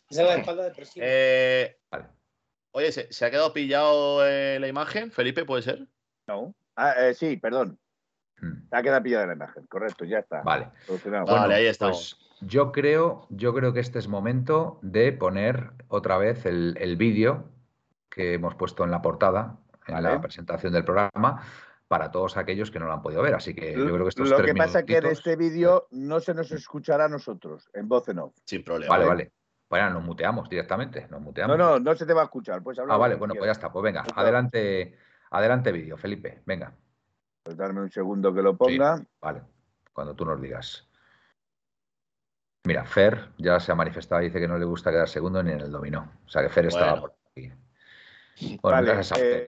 Esa es la espalda de presión. Eh, vale. Oye, ¿se, ha quedado pillado eh, la imagen, Felipe? ¿Puede ser? No. Ah, eh, sí, perdón. Hmm. Se ha quedado pillada la imagen, correcto, ya está. Vale. Vale, ahí estamos. Pues yo creo, yo creo que este es momento de poner otra vez el, el vídeo que hemos puesto en la portada, en la presentación del programa, para todos aquellos que no lo han podido ver. Así que yo creo que estos Lo que pasa es que en este vídeo no se nos escuchará a nosotros, en voz en off. Sin problema. Vale, vale. Bueno, nos muteamos directamente. Nos muteamos. No, no, no se te va a escuchar. Pues ah, vale, bueno, pues ya está. Pues venga, adelante, adelante vídeo, Felipe. Venga. Pues darme un segundo que lo ponga. vale, cuando tú nos digas. Mira, Fer ya se ha manifestado, dice que no le gusta quedar segundo ni en el dominó. O sea que Fer estaba por aquí. Bueno, vale, gracias a eh,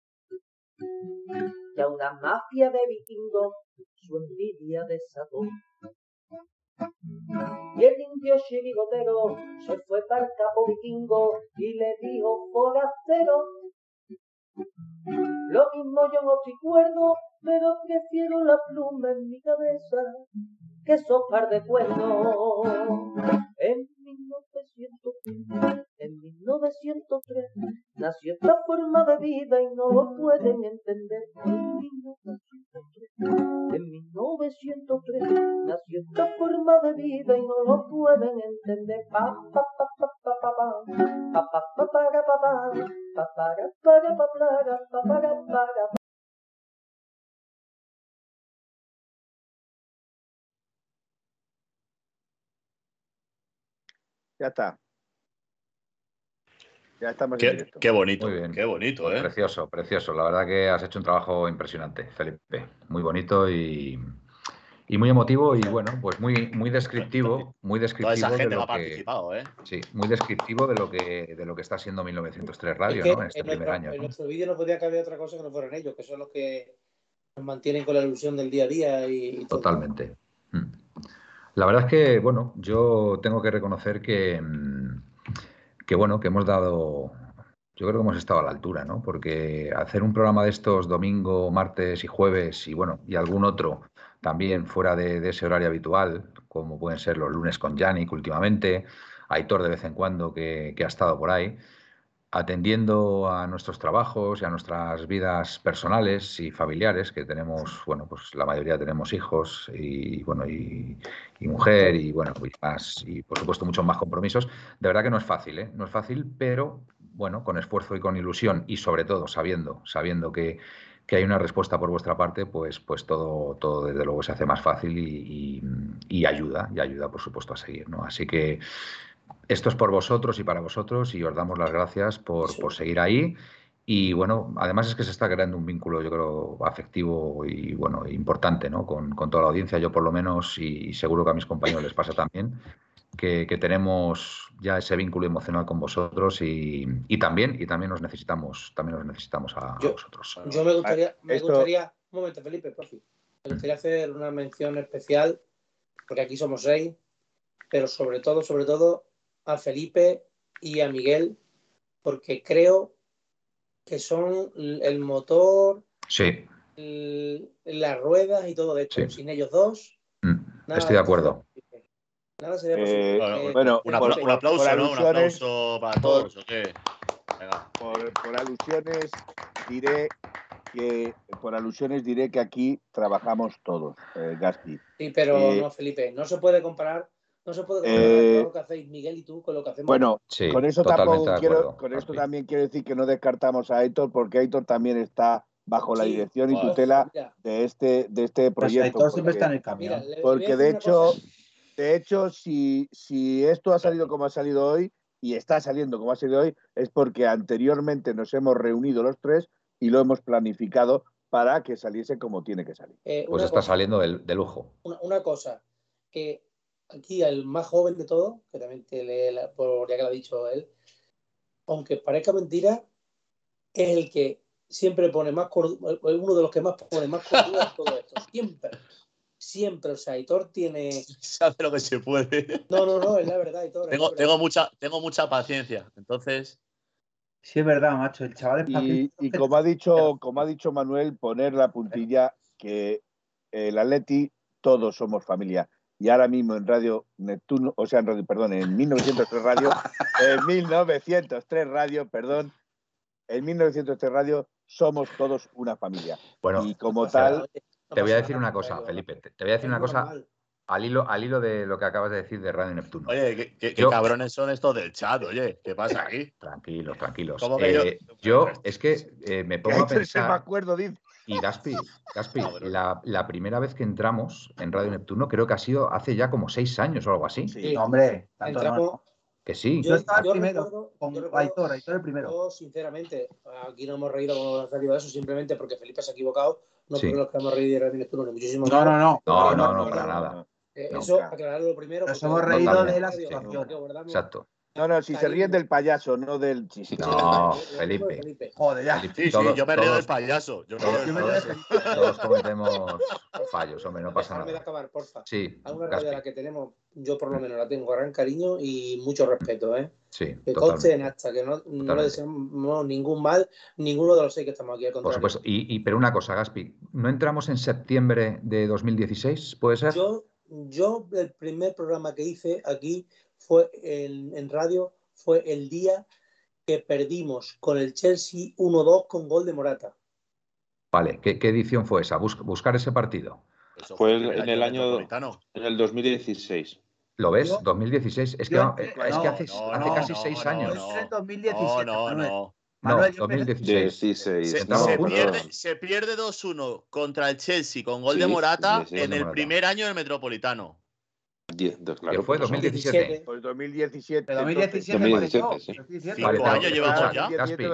ya una mafia de vikingos su envidia desató. Y el indio chirigotero se fue para el capo vikingo y le dijo forastero. Lo mismo yo no estoy cuerdo, pero prefiero la pluma en mi cabeza que sopar de cuerno. En 1903, en 1903 nació esta forma de vida y no lo pueden entender. En 1903, en 1903 nació esta forma de vida y no lo pueden entender. Pa pa pa pa pa pa pa pa pa pa pa pa pa pa pa pa pa pa Ya está. Ya estamos qué, Qué bonito, qué bonito, ¿eh? Precioso, precioso. La verdad que has hecho un trabajo impresionante, Felipe. Muy bonito y, muy emotivo y bueno, pues muy, muy descriptivo, muy descriptivo. Toda esa gente ha participado, ¿eh? Sí, muy descriptivo de lo que de lo que está siendo 1903 Radio, ¿no? En este primer año. En nuestro vídeo no podía caber otra cosa que no fueran ellos, que son los que nos mantienen con la ilusión del día a día y. Totalmente. Mm. La verdad es que, bueno, yo tengo que reconocer que, mm, que, bueno, que hemos dado, yo creo que hemos estado a la altura, ¿no? Porque hacer un programa de estos domingo, martes y jueves y, bueno, y algún otro también fuera de, ese horario habitual, como pueden ser los lunes con Yannick últimamente, Aitor de vez en cuando que, que ha estado por ahí, atendiendo a nuestros trabajos y a nuestras vidas personales y familiares, que tenemos, bueno, pues la mayoría tenemos hijos y bueno, y, mujer y bueno, y más, y por supuesto muchos más compromisos. De verdad que no es fácil, ¿eh? No es fácil, pero bueno, con esfuerzo y con ilusión y sobre todo sabiendo, sabiendo que, hay una respuesta por vuestra parte, pues, pues todo, todo desde luego se hace más fácil y, y ayuda, y ayuda por supuesto a seguir, ¿no? Así que esto es por vosotros y para vosotros y os damos las gracias por, por, seguir ahí. Y bueno, además es que se está creando un vínculo, yo creo, afectivo y bueno, importante, ¿no? Con, con toda la audiencia, yo por lo menos, y seguro que a mis compañeros les pasa también, que, tenemos ya ese vínculo emocional con vosotros y, también y también nos necesitamos también nos necesitamos a, vosotros. Yo me gustaría, me gustaría un momento, Felipe, por fin. Me gustaría hacer una mención especial, porque aquí somos seis, pero sobre todo, sobre todo, a Felipe y a Miguel, porque creo que son el motor, sí. las ruedas y todo de hecho. Sin ellos dos. Mm, estoy de acuerdo. Nada sería posible. Eh, bueno, un, aplauso, ¿no? Un aplauso para todos. Por, por alusiones diré que por alusiones diré que aquí trabajamos todos, eh, Gaspi. Sí, pero eh, no, Felipe, no se puede comparar, no se puede comparar eh, lo que hacéis Miguel y tú con lo que hacemos. Bueno, con eso tampoco quiero, con esto también quiero decir que no descartamos a Héctor, porque Héctor también está bajo la dirección y tutela de este, de este pues proyecto. Héctor siempre está en el camión. porque de hecho, de hecho, si, si esto ha salido como ha salido hoy, y está saliendo como ha salido hoy, es porque anteriormente nos hemos reunido los tres y lo hemos planificado para que saliese como tiene que salir. Eh, pues está saliendo de, lujo. Una, cosa, que aquí el más joven de todo, que también te lee, por ya que lo ha dicho él, aunque parezca mentira, es el que siempre pone más cordura, uno de los que más pone más cordura en todo esto. Siempre. Siempre. O sea, Hitor tiene. Sabe lo que se puede. No, no, no, es la verdad, Hitor. Tengo, tengo, mucha, tengo mucha paciencia. Entonces. Sí, es verdad, macho. El chaval es Y, como ha dicho, como ha dicho Manuel, poner la puntilla que el Atleti, todos somos familia. Y ahora mismo en Radio Neptuno, o sea, en Radio, perdón, en 1903 Radio, en 1903 Radio, perdón, en 1903 Radio somos todos una familia. Bueno, y como tal. Te voy a decir una cosa, Felipe. Te voy a decir una cosa al hilo, al hilo de lo que acabas de decir de Radio Neptuno. Oye, qué, cabrones son estos del chat, oye, ¿qué pasa aquí? Tranquilos, tranquilos. Eh, yo, es que eh, me pongo a pensar. Me acuerdo, Y Gaspi, Gaspi la, la, primera vez que entramos en Radio Neptuno creo que ha sido hace ya como seis años o algo así. Sí, hombre, tanto Que sí. Yo, estaba el primero, con Aitor, Aitor el primero. Yo, sinceramente, aquí no hemos reído con salido de eso, simplemente porque Felipe se ha equivocado. No sí. los que hemos reído de Radio Neptuno, ni muchísimo No, no, no. No, no, no, para nada. Eh, eso, aclararlo primero. Nos hemos reído de la situación. Exacto. No, no, si se ríen del payaso, no del chiste. No, Felipe. Joder, ya. Sí, sí, yo me río del payaso. Yo todos, todos, cometemos fallos, hombre, no pasa nada. de acabar, porfa. Sí. A una radio a la que tenemos, yo por lo menos la tengo gran cariño y mucho respeto, ¿eh? Sí. Que conste en hasta que no, no le deseamos ningún mal, ninguno de los seis que estamos aquí. Por supuesto. Y, y, pero una cosa, Gaspi, ¿no entramos en septiembre de 2016? ¿Puede ser? Yo, yo, el primer programa que hice aquí fue en, radio fue el día que perdimos con el Chelsea 1-2 con gol de Morata. Vale, ¿qué, edición fue esa? buscar ese partido. fue, en el año, en el 2016. ¿Lo ves? 2016. Es que, es que hace, casi seis años. No, no, no. Manuel, 2016. Se, pierde, 2-1 contra el Chelsea con gol de Morata en el primer año del Metropolitano. Claro, fue 2017. Pues 2017. 2017. 2017 Cinco años llevamos ya. Gaspi,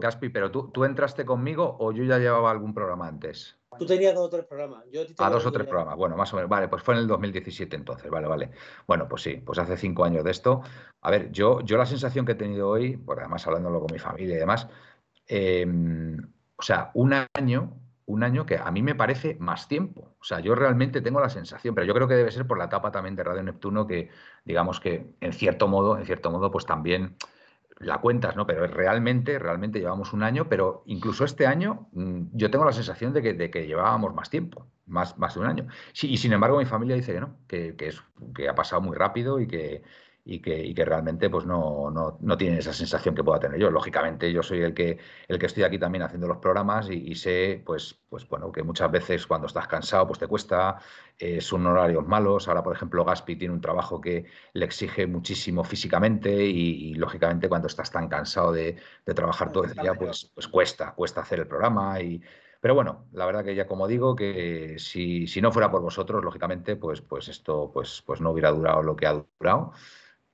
Gaspi, pero tú, tú entraste conmigo o yo ya llevaba algún programa antes. Tú tenías dos o tres programas. Yo ah, dos o tres programas. Bueno, más o menos. Vale, pues fue en el 2017 entonces. Vale, vale. Bueno, pues sí, pues hace cinco años de esto. A ver, yo, yo la sensación que he tenido hoy, porque además hablándolo con mi familia y demás, em, o sea, un año, un año que a mí me parece más tiempo. O sea, yo realmente tengo la sensación, pero yo creo que debe ser por la etapa también de Radio Neptuno que, digamos que en cierto modo, en cierto modo, pues también la cuentas, ¿no? Pero realmente, realmente llevamos un año, pero incluso este año mm, yo tengo la sensación de que, de que llevábamos más tiempo, más, más de un año. Sí, y sin embargo mi familia dice que no, que, que, es, que ha pasado muy rápido y que, y que, y que realmente pues no, no, no, tienen esa sensación que pueda tener yo. Lógicamente, yo soy el que, el que estoy aquí también haciendo los programas y, sé, pues, pues bueno, que muchas veces cuando estás cansado, pues te cuesta, eh, son horarios malos. Ahora, por ejemplo, Gaspi tiene un trabajo que le exige muchísimo físicamente y, lógicamente cuando estás tan cansado de, de trabajar todo el día, pues, pues cuesta, cuesta hacer el programa y pero bueno, la verdad que ya como digo, que si, si, no fuera por vosotros, lógicamente, pues, pues esto pues, pues no hubiera durado lo que ha durado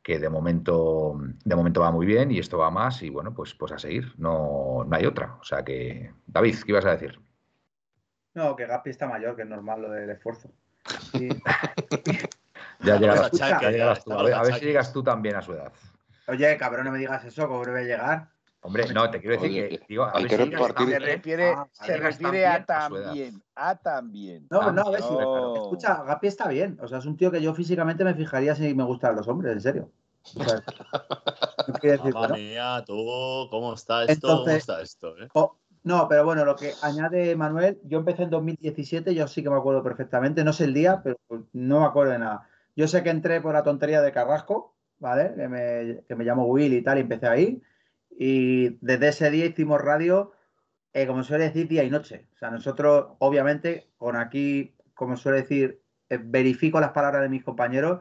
que de momento, de momento va muy bien y esto va más y bueno, pues, pues a seguir, no, no hay otra. O sea que, David, ¿qué ibas a decir? No, que Gapi está mayor, que es normal lo del esfuerzo. Ya llegarás, tú, A, ver, si llegas tú también a su edad. Oye, cabrón, no me digas eso, ¿cómo voy a llegar? Hombre, no, te quiero decir que, digo, a ver si se refiere, ah, se refiere a también, a también. No, no, a ver si, escucha, Gapi está bien, o sea, es un tío que yo físicamente me fijaría si me gustan los hombres, en serio. O sea, no mía, tú, ¿cómo está esto? ¿Cómo está esto? Eh? no, pero bueno, lo que añade Manuel, yo empecé en 2017, yo sí que me acuerdo perfectamente, no sé el día, pero no me acuerdo de nada. Yo sé que entré por la tontería de Carrasco, ¿vale? Que me, que me llamo Will y tal, y empecé ahí. Y desde ese día hicimos radio, eh, como suele decir, día y noche. O sea, nosotros, obviamente, con aquí, como suele decir, eh, verifico las palabras de mis compañeros,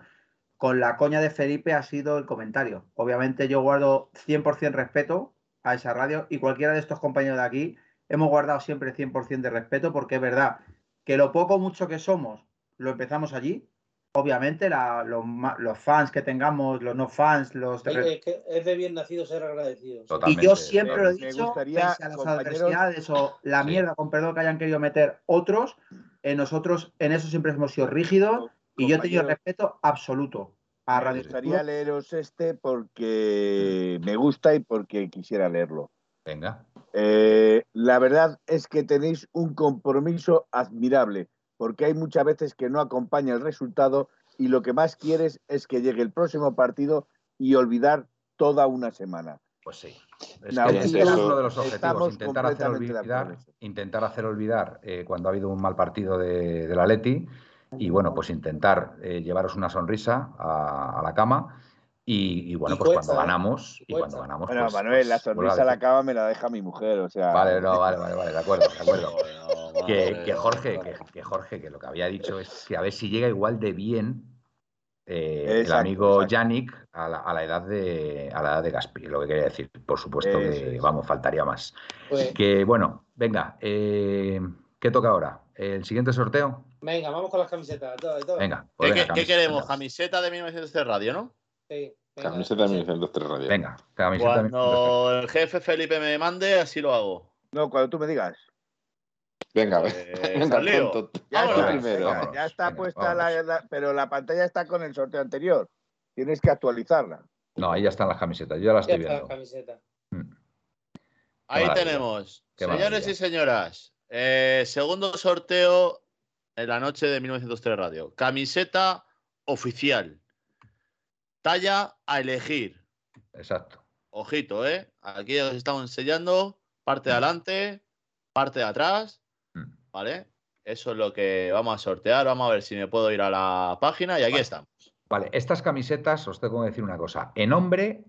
con la coña de Felipe ha sido el comentario. Obviamente yo guardo 100% respeto a esa radio y cualquiera de estos compañeros de aquí hemos guardado siempre 100% de respeto porque es verdad que lo poco mucho que somos lo empezamos allí obviamente los, fans que tengamos, los no fans, los... Es, que es de bien nacido ser agradecido. y yo siempre lo he dicho, pese a las adversidades o la mierda, con perdón, que hayan querido meter otros, en nosotros en eso siempre hemos sido rígidos y yo he tenido respeto absoluto a Radio Me gustaría leeros este porque me gusta y porque quisiera leerlo. Venga. Eh, la verdad es que tenéis un compromiso admirable porque hay muchas veces que no acompaña el resultado y lo que más quieres es que llegue el próximo partido y olvidar toda una semana. Pues sí. Es, uno de los objetivos, intentar hacer olvidar, intentar hacer olvidar eh, cuando ha habido un mal partido de, la Leti y bueno, pues intentar eh, llevaros una sonrisa a, la cama y, bueno, pues cuando ¿eh? ganamos y cuando ganamos. Bueno, pues, Manuel, la pues, sonrisa a la cama me la deja mi mujer, o sea. Vale, no, vale, vale, vale, de acuerdo, de acuerdo. que, Jorge, que, Jorge, que lo que había dicho es que a ver si llega igual de bien eh, el amigo Yannick a la, edad de a la edad de Gaspi, lo que quería decir. Por supuesto que vamos, faltaría más. Pues que bueno, venga, eh, ¿qué toca ahora? ¿El siguiente sorteo? Venga, vamos con las camisetas. Venga, pues ¿Qué, queremos? Camiseta de 1903 Radio, ¿no? Sí. Camiseta de 1903 Radio. Venga, camiseta Cuando el jefe Felipe me mande, así lo hago. No, cuando tú me digas. Venga, pues, venga, tonto. Ya, está, primero. ya está puesta la, pero la pantalla está con el sorteo anterior. Tienes que actualizarla. No, ahí ya están las camisetas. Yo ya las estoy viendo. Mm. Ahí tenemos. Señores y señoras, eh, segundo sorteo en la noche de 1903 Radio. Camiseta oficial. Talla a elegir. Exacto. Ojito, ¿eh? Aquí os estamos enseñando parte de adelante, parte de atrás ¿vale? Eso es lo que vamos a sortear. Vamos a ver si me puedo ir a la página y aquí estamos. Vale, estas camisetas, os tengo que decir una cosa. En hombre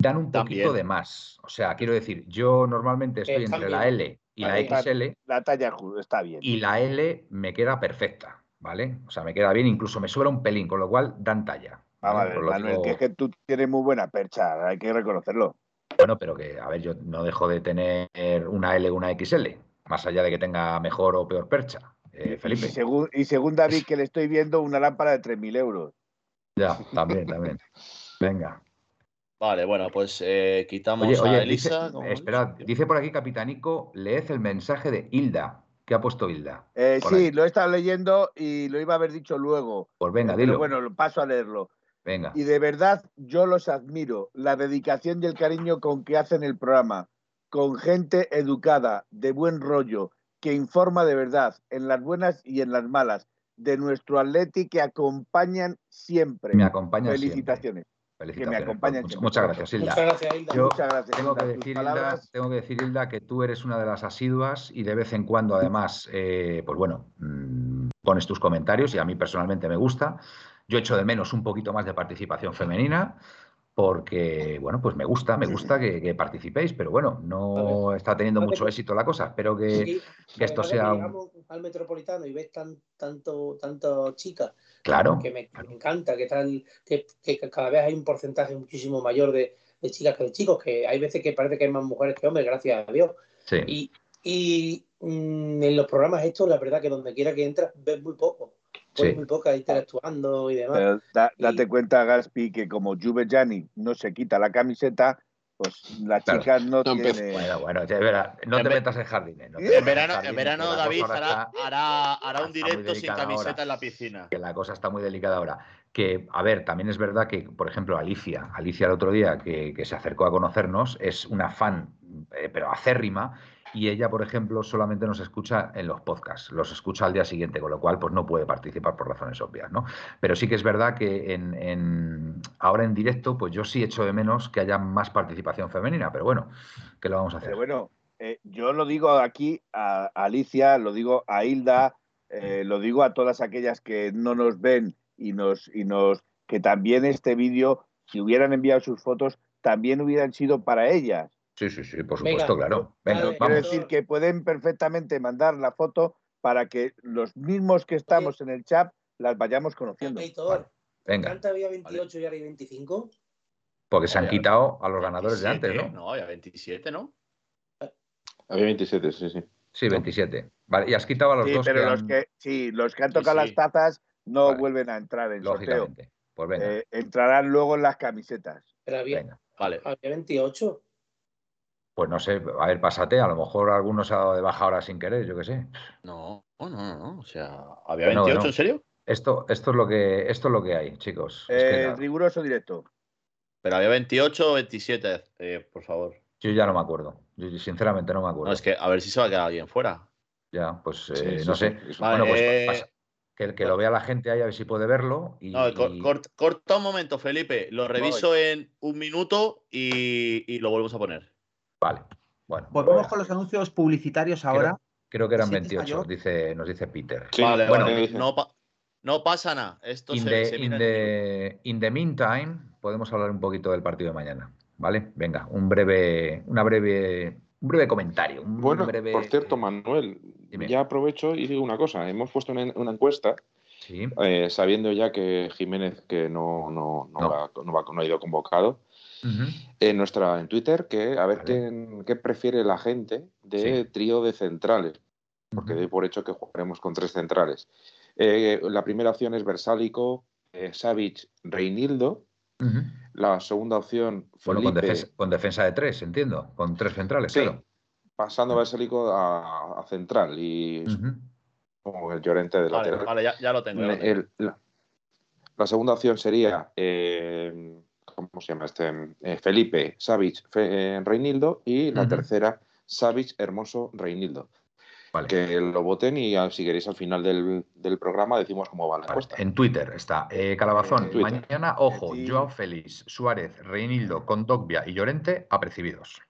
dan un poquito de más. O sea, quiero decir, yo normalmente estoy entre la L y la XL. La, talla está bien. Y la L me queda perfecta, ¿vale? O sea, me queda bien, incluso me sobra un pelín, con lo cual dan talla. Ah, Manuel, que es que tú tienes muy buena percha, hay que reconocerlo. Bueno, pero que, a ver, yo no dejo de tener una L una XL más allá de que tenga mejor o peor percha. Eh, Felipe. Y según, David, que le estoy viendo, una lámpara de 3.000 euros. Ya, también, también. Venga. Vale, bueno, pues eh, quitamos a Elisa. Dice, espera, dice por aquí Capitanico, leed el mensaje de Hilda. ¿Qué ha puesto Hilda? Eh, sí, lo he estado leyendo y lo iba a haber dicho luego. Pues venga, dilo. bueno, paso a leerlo. Venga. Y de verdad, yo los admiro, la dedicación y el cariño con que hacen el programa con gente educada, de buen rollo, que informa de verdad, en las buenas y en las malas, de nuestro Atleti que acompañan siempre. Me acompañan Felicitaciones. Que me acompañan Muchas gracias, Hilda. Muchas gracias, Hilda. Muchas gracias, tengo, Que decir, Hilda tengo que decir, Hilda, que tú eres una de las asiduas y de vez en cuando, además, eh, pues bueno, mm, pones tus comentarios y a mí personalmente me gusta. Yo echo de menos un poquito más de participación femenina porque, bueno, pues me gusta, me gusta que, participéis, pero bueno, no está teniendo mucho éxito la cosa. Espero que, esto sea. al metropolitano y ves tan, tanto, tanto chicas. Claro. Que me, encanta, que, tal, que, cada vez hay un porcentaje muchísimo mayor de, chicas que de chicos, que hay veces que parece que hay más mujeres que hombres, gracias a Dios. Sí. Y, mm, en los programas estos, la verdad que donde quiera que entras, ves muy poco muy poca interactuando y demás. date cuenta, Gaspi, que como Juve Gianni no se quita la camiseta, pues la chica no, tiene. Bueno, bueno, ya no te metas en jardines. en verano, en verano David hará, hará, hará, un directo sin camiseta en la piscina. Que la cosa está muy delicada ahora. Que, a ver, también es verdad que, por ejemplo, Alicia, Alicia el otro día que, que se acercó a conocernos, es una fan, eh, pero acérrima, y ella, por ejemplo, solamente nos escucha en los podcasts, los escucha al día siguiente, con lo cual pues no puede participar por razones obvias, ¿no? Pero sí que es verdad que en, ahora en directo, pues yo sí echo de menos que haya más participación femenina, pero bueno, ¿qué lo vamos a hacer? Pero bueno, eh, yo lo digo aquí a Alicia, lo digo a Hilda, eh, lo digo a todas aquellas que no nos ven y nos, y nos que también este vídeo, si hubieran enviado sus fotos, también hubieran sido para ellas Sí, sí, sí, por supuesto, claro. Venga, Quiero decir que pueden perfectamente mandar la foto para que los mismos que estamos en el chat las vayamos conociendo. Venga. ¿Cuánto había 28 y ahora hay 25? Porque se han quitado a los ganadores de antes, ¿no? No, había 27, ¿no? Había 27, sí, sí. Sí, 27. Vale, y has quitado a los sí, dos. Pero los que, sí, los que han tocado las tazas no vuelven a entrar en sorteo. Pues venga. Eh, entrarán luego en las camisetas. Pero había, vale. había 28. Pues no sé, a ver, pásate, a lo mejor algunos se ha dado de baja ahora sin querer, yo qué sé. No, no, no, no, o sea, ¿había 28 en serio? Esto, esto, es lo que, esto es lo que hay, chicos. Eh, riguroso directo. Pero había 28 o 27, eh, por favor. Yo ya no me acuerdo. Yo sinceramente no me acuerdo. No, es que a ver si se va a quedar alguien fuera. Ya, pues eh, no sé. bueno, pues que, que lo vea la gente ahí a ver si puede verlo. Y, no, corta un momento, Felipe. Lo reviso en un minuto y, y lo volvemos a poner. Vale. Bueno. Volvemos con los anuncios publicitarios ahora. Creo, que eran 28, dice, nos dice Peter. vale, bueno, no, pasa nada. Esto in, se, the, in, the, meantime, podemos hablar un poquito del partido de mañana. ¿Vale? Venga, un breve, una breve, un breve comentario. bueno, por cierto, Manuel, ya aprovecho y digo una cosa. Hemos puesto una, encuesta eh, sabiendo ya que Jiménez que no, no, no, Va, no, ha ido convocado en nuestra en Twitter que a ver qué, prefiere la gente de trío de centrales, porque doy por hecho que jugaremos con tres centrales. Eh, la primera opción es Versálico, eh, Savic, Reinildo. La segunda opción, Felipe, con, defensa, de tres, entiendo, con tres centrales, sí, Pasando Versálico a, central y como el Llorente de lateral. Vale, ya, lo tengo. la, segunda opción sería eh, ¿cómo se llama este? Eh, Felipe, Savic, eh, Reinildo y la tercera, Savic, Hermoso, Reinildo. Que lo voten y si queréis al final del, programa decimos cómo va la encuesta. En Twitter está eh, Calabazón. Mañana, ojo, Joao Félix, Suárez, Reinildo, Condogbia y Llorente apercibidos.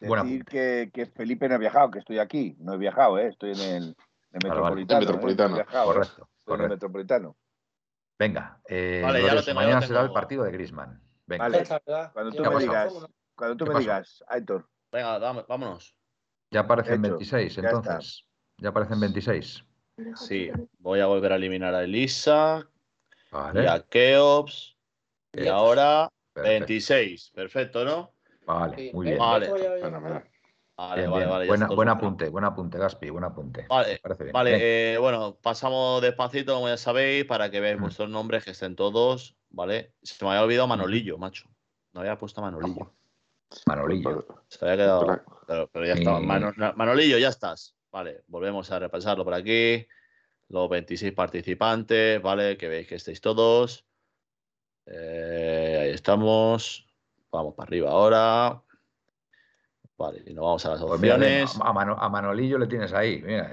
Decir que, que, Felipe no ha viajado, que estoy aquí. No he viajado, estoy en el, metropolitano. metropolitano. correcto, en el metropolitano. Venga, mañana será el partido de Grisman. Venga. Cuando tú me digas, cuando tú me digas, Aitor. Venga, vámonos. Ya aparecen 26, entonces. Ya, aparecen 26. Sí, voy a volver a eliminar a Elisa. Y a Keops. Y ahora 26. Perfecto, ¿no? Vale, muy bien. Vale. Vale, vale, vale, Buena, buen apunte, buen apunte, Gaspi, buen apunte. Vale, vale eh, bueno, pasamos despacito, como ya sabéis, para que veáis vuestros nombres, que estén todos. ¿vale? Se me había olvidado Manolillo, macho. No había puesto Manolillo. Manolillo. Se había quedado. Pero, ya está. Manolillo, ya estás. Vale, volvemos a repasarlo por aquí. Los 26 participantes, ¿vale? Que veis que estáis todos. Eh, ahí estamos. Vamos para arriba ahora. Vale, y nos vamos a las pues opciones. a, Manolillo le tienes ahí. Mira.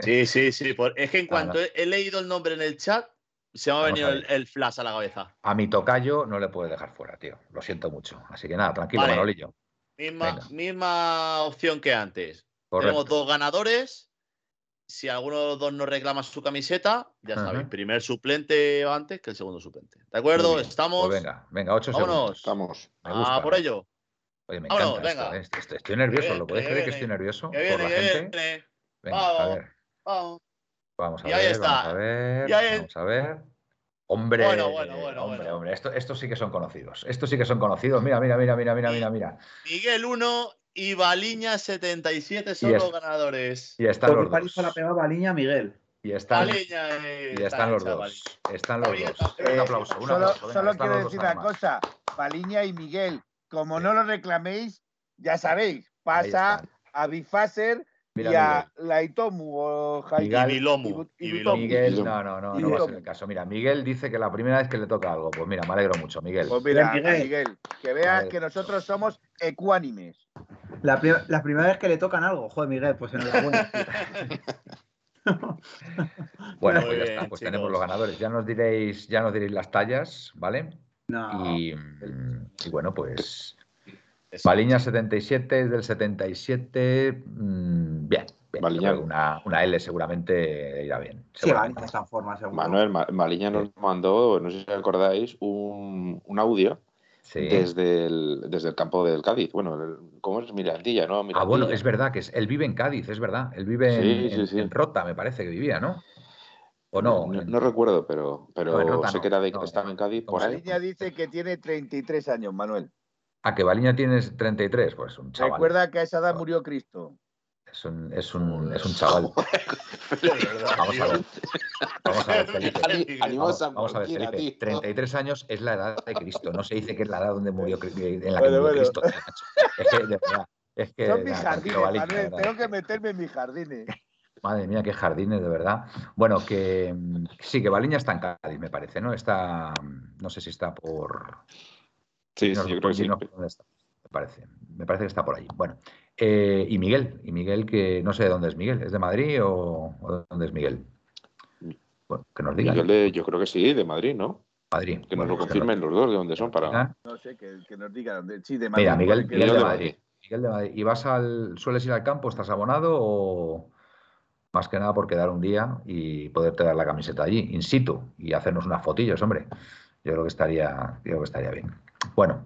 Sí, sí, sí. Es que en cuanto he leído el nombre en el chat, se me ha venido el, flash a la cabeza. A mi tocayo no le puedes dejar fuera, tío. Lo siento mucho. Así que nada, tranquilo, Manolillo. Misma, opción que antes. Tenemos dos ganadores. Si alguno de los dos no reclama su camiseta, ya sabéis, primer suplente antes que el segundo suplente. ¿De acuerdo? Estamos. Pues venga, venga, ocho segundos. Estamos. Ah, por ello. Oye, me encanta esto, ¿eh? Estoy nervioso, ¿lo podéis creer que estoy nervioso? por la gente? Venga, a ver. Vamos. Vamos a, ver, vamos a ver, vamos a ver. Hombre, hombre, hombre. Esto, estos sí que son conocidos. Estos sí que son conocidos. Mira, mira, mira, mira, mira, mira, mira. Miguel 1 y Baliña 77 son los ganadores. Y están los dos. la pegaba Baliña Miguel. Y están, y están los dos. Están los dos. un aplauso. Un solo, aplauso. solo quiero decir una cosa. Baliña y Miguel como no lo reclaméis, ya sabéis, pasa a Bifaser y a Laitomu o Miguel, Miguel, no, no, no, no va a ser el caso. Mira, Miguel dice que la primera vez que le toca algo. Pues mira, me alegro mucho, Miguel. Pues mira, Miguel, que veas que nosotros somos ecuánimes. La, la, primera vez que le tocan algo, joder, Miguel, pues enhorabuena. bueno, pues ya está, pues tenemos los ganadores. Ya nos diréis, ya nos diréis las tallas, ¿vale? Y, bueno, pues. Baliña 77 es del 77. Mm, bien, bien. Una, una, L seguramente irá bien. Sí, Baliña está en forma, seguro. Manuel, Baliña nos mandó, no sé si acordáis, un, un audio desde, el, desde el campo del Cádiz. Bueno, ¿cómo es Mirandilla, no? Ah, bueno, es verdad que es, él vive en Cádiz, es verdad. Él vive en, Rota, me parece que vivía, ¿no? ¿O no? No, recuerdo, pero, pero sé que era de que estaba en Cádiz. Por Baliña dice que tiene 33 años, Manuel. Ah, que Baliña tiene 33, pues un chaval. Recuerda que a esa edad murió Cristo. Es un, es un, es un chaval. vamos a ver. Vamos a ver, Felipe. Vamos, a ver, Felipe. 33 años es la edad de Cristo. No se dice que es la edad donde murió en la que murió Cristo. Es que, de verdad. Es que, Son mis jardines, Manuel, tengo que meterme en mis jardines. Madre mía, qué jardines, de verdad. Bueno, que sí, que Baliña está en Cádiz, me parece, ¿no? Está, no sé si está por. Sí, sí yo creo que sí. No, ¿dónde está? Me parece, me parece que está por ahí. Bueno, eh, y Miguel, y Miguel que no sé de dónde es Miguel, ¿es de Madrid o, de dónde es Miguel? Bueno, que nos digan. Miguel yo creo que sí, de Madrid, ¿no? Madrid. Que nos lo pues confirmen los dos de dónde son para. No sé, que, nos digan. Sí, de Madrid. Mira, Miguel, Miguel de Madrid. Miguel de Madrid. ¿Y vas al, sueles ir al campo? ¿Estás abonado o más que nada por quedar un día y poderte dar la camiseta allí, in situ, y hacernos unas fotillos, hombre? Yo creo que estaría, yo creo que estaría bien. Bueno,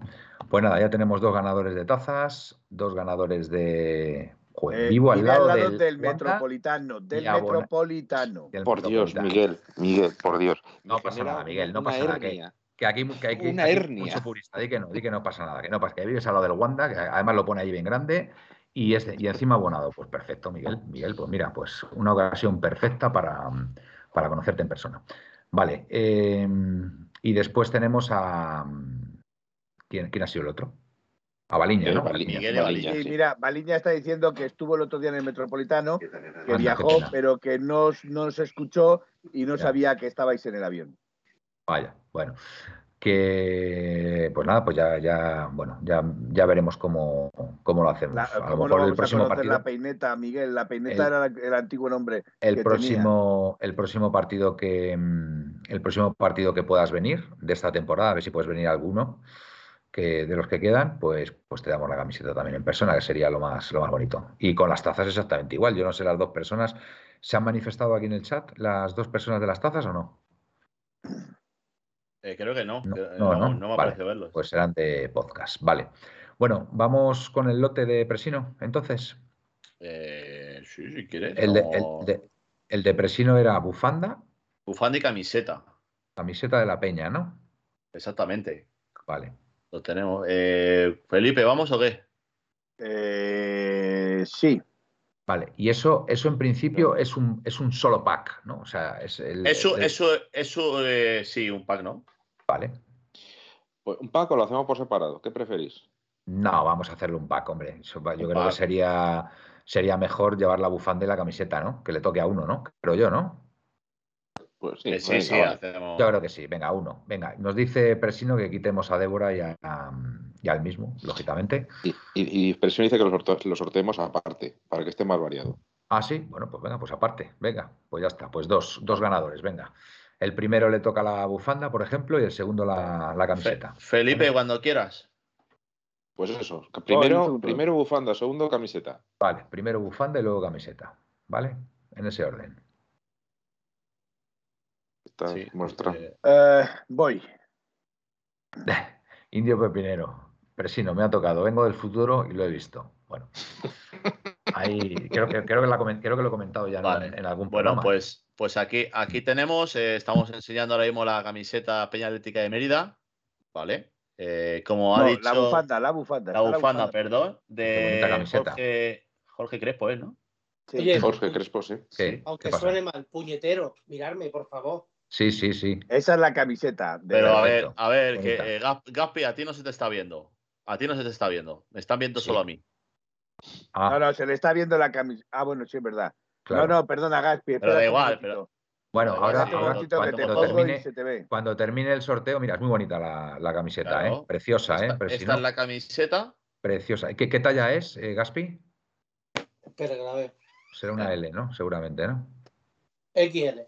pues nada, ya tenemos dos ganadores de tazas, dos ganadores de. Eh, vivo al lado, del, metropolitano, del metropolitano. por Dios, Miguel, Miguel, por Dios. No pasa nada, Miguel, no pasa nada. Que, aquí, que hay, una mucho purista, di que no, di que no pasa nada, que no pasa, que vives al lado del Wanda, que además lo pone ahí bien grande, y, este, y encima abonado. Pues perfecto, Miguel. Miguel, pues mira, pues una ocasión perfecta para, para conocerte en persona. Vale, eh, y después tenemos a, ¿Quién, ha sido el otro? A Baliña, ¿no? Baliña, sí, Mira, Baliña está diciendo que estuvo el otro día en el Metropolitano, que viajó, pero que no, no se escuchó y no sabía que estabais en el avión. Vaya, bueno. Que pues nada, pues ya, ya, bueno, ya, ya veremos cómo, cómo lo hacemos. a lo mejor el próximo partido. La peineta, Miguel, la peineta era el antiguo nombre. El próximo, el próximo partido que el próximo partido que puedas venir de esta temporada, a ver si puedes venir alguno que de los que quedan, pues, pues te damos la camiseta también en persona, que sería lo más, lo más bonito. Y con las tazas exactamente igual. Yo no sé las dos personas. ¿Se han manifestado aquí en el chat las dos personas de las tazas o no? Eh, creo que no. No, no, no, me parece verlos. Pues serán de podcast. Vale. Bueno, vamos con el lote de Presino, entonces. Eh, sí, si quieres. El, de, el de Presino era bufanda. Bufanda y camiseta. Camiseta de la Peña, ¿no? Exactamente. Vale. Lo tenemos. Eh, Felipe, ¿vamos o qué? Eh, sí. Vale, y eso, eso en principio es un, es un solo pack, ¿no? O sea, es el. Eso, eso, eso, eh, sí, un pack, ¿no? Vale. Pues un pack o lo hacemos por separado, ¿qué preferís? No, vamos a hacerle un pack, hombre. yo creo que sería, sería mejor llevar la bufanda y la camiseta, ¿no? Que le toque a uno, ¿no? Creo yo, ¿no? Pues sí, sí, sí Yo creo que sí. Venga, uno. Venga, nos dice Presino que quitemos a Débora y, al mismo, lógicamente. Y, Presino dice que lo, sorteemos aparte, para que esté más variado. Ah, sí. Bueno, pues venga, pues aparte. Venga, pues ya está. Pues dos, dos ganadores, venga. El primero le toca la bufanda, por ejemplo, y el segundo la, camiseta. Felipe, cuando quieras. Pues eso. Primero, primero bufanda, segundo camiseta. Vale, primero bufanda y luego camiseta. ¿Vale? En ese orden. Sí, muestra. Eh, eh, voy. Indio Pepinero. Presino, me ha tocado. Vengo del futuro y lo he visto. Bueno. Ahí creo que, creo que, lo he comentado ya en, algún programa. Bueno, pues, pues aquí, aquí tenemos, eh, estamos enseñando ahora mismo la camiseta Peña Atlética de Mérida. ¿Vale? como ha dicho. La bufanda, la bufanda. La bufanda, perdón. De Jorge, Jorge Crespo, ¿eh? ¿no? Sí. Jorge Crespo, sí. Aunque suene mal, puñetero, mirarme, por favor. Sí, sí, sí. Esa es la camiseta. Pero a ver, a ver, que eh, Gaspi, a ti no se te está viendo. A ti no se te está viendo. Me están viendo solo a mí. Ah. No, no, se le está viendo la camisa. Ah, bueno, sí, es verdad. No, no, perdona, Gaspi. Pero da igual, pero. Bueno, ahora, cuando, termine, el sorteo, mira, es muy bonita la, camiseta, ¿eh? Preciosa, ¿eh? Esta es la camiseta. Preciosa. ¿Qué, qué talla es, eh, Gaspi? Espera, que la veo. Será una L, ¿no? Seguramente, ¿no? XL.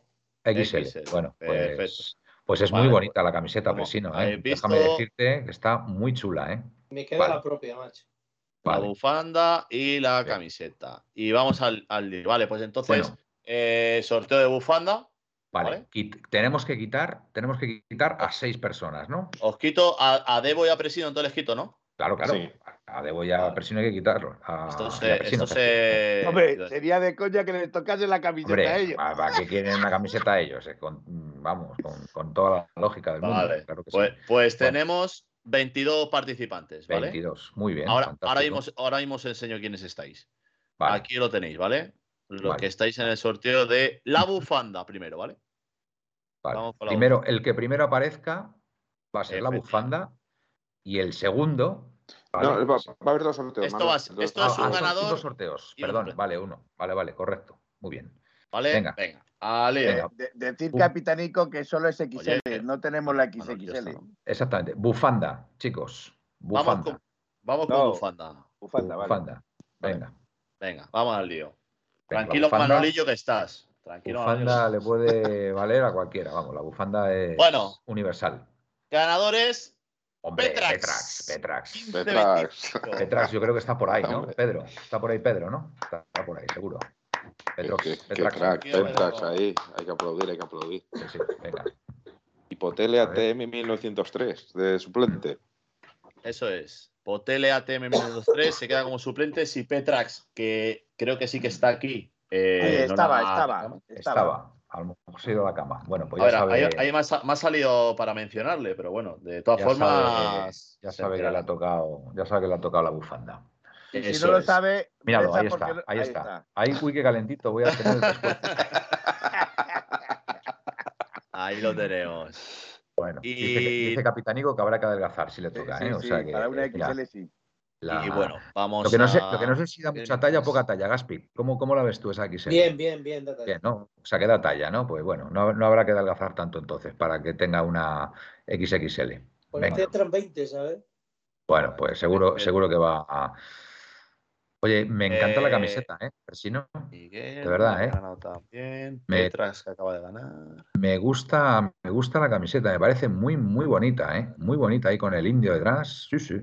XL. Bueno, pues, pues es muy bonita la camiseta, Presino. ¿eh? Déjame decirte que está muy chula, ¿eh? Me queda la propia, macho. La bufanda y la camiseta. Y vamos al, al Vale, pues entonces, eh, sorteo de bufanda. Vale. Tenemos que quitar, tenemos que quitar a seis personas, ¿no? Os quito a, a Debo y a Presino, entonces les quito, ¿no? Claro, claro. A Debo y a Presino hay que quitarlo. esto se, Hombre, sería de coña que les tocase la camiseta a ellos. ¿Para qué quieren una camiseta a ellos? Eh, vamos, con, toda la lógica del mundo. pues, pues tenemos 22 participantes, ¿vale? 22, muy bien. Ahora, ahora, mismo, ahora mismo os enseño quiénes estáis. Aquí lo tenéis, ¿vale? Los que estáis en el sorteo de la bufanda primero, ¿vale? primero, el que primero aparezca va a ser la bufanda y el segundo. No, va, a haber dos sorteos. Esto, esto es un ah, ganador. Dos sorteos, perdón, vale, uno. Vale, vale, correcto. Muy bien. Vale, venga. venga. Decir, capitanico, que solo es XL, no tenemos la XXL. Exactamente. Bufanda, chicos. Bufanda. Vamos con, bufanda. Bufanda, bufanda. Venga. Venga, vamos al lío. Tranquilo, Manolillo, que estás. Tranquilo, bufanda le puede valer a cualquiera. Vamos, la bufanda es bueno, universal. Ganadores. Hombre, Petrax. Petrax. Petrax. Petrax. yo creo que está por ahí, ¿no? Pedro. Está por ahí Pedro, ¿no? Está, por ahí, seguro. Petrax. Petrax. Petrax, ahí. Hay que aplaudir, hay que aplaudir. Sí, sí, venga. Hipotele ATM 1903, de suplente. Eso es. Potele ATM 1903 se queda como suplente. Si Petrax, que creo que sí que está aquí. Eh, estaba, estaba, estaba, A lo mejor se ha ido a la cama. Bueno, pues ya sabe... Ahí, más, ha salido para mencionarle, pero bueno, de todas formas. ya sabe que le ha tocado, ya sabe que le ha tocado la bufanda. Si no lo sabe. Míralo, ahí está, ahí, está. Ahí, uy, qué calentito, voy a tener después. ahí lo tenemos. Bueno, dice, Capitanico que habrá que adelgazar si le toca, ¿eh? o sea que, para una XL sí. Y bueno, vamos lo que, no sé, lo que no sé si da mucha talla o poca talla, Gaspi. ¿Cómo, ¿Cómo, la ves tú esa XL? Bien, bien, bien. Bien, ¿no? O sea, que da talla, ¿no? Pues bueno, no, no habrá que adelgazar tanto entonces para que tenga una XXL. Pues entran 20, ¿sabes? Bueno, pues seguro, seguro que va a... Oye, me encanta la eh, camiseta, ¿eh? no, de verdad, ¿eh? También. Me, que acaba de ganar. Me gusta, me gusta la camiseta, me parece muy, muy bonita, ¿eh? Muy bonita ahí con el indio detrás. Sí, sí.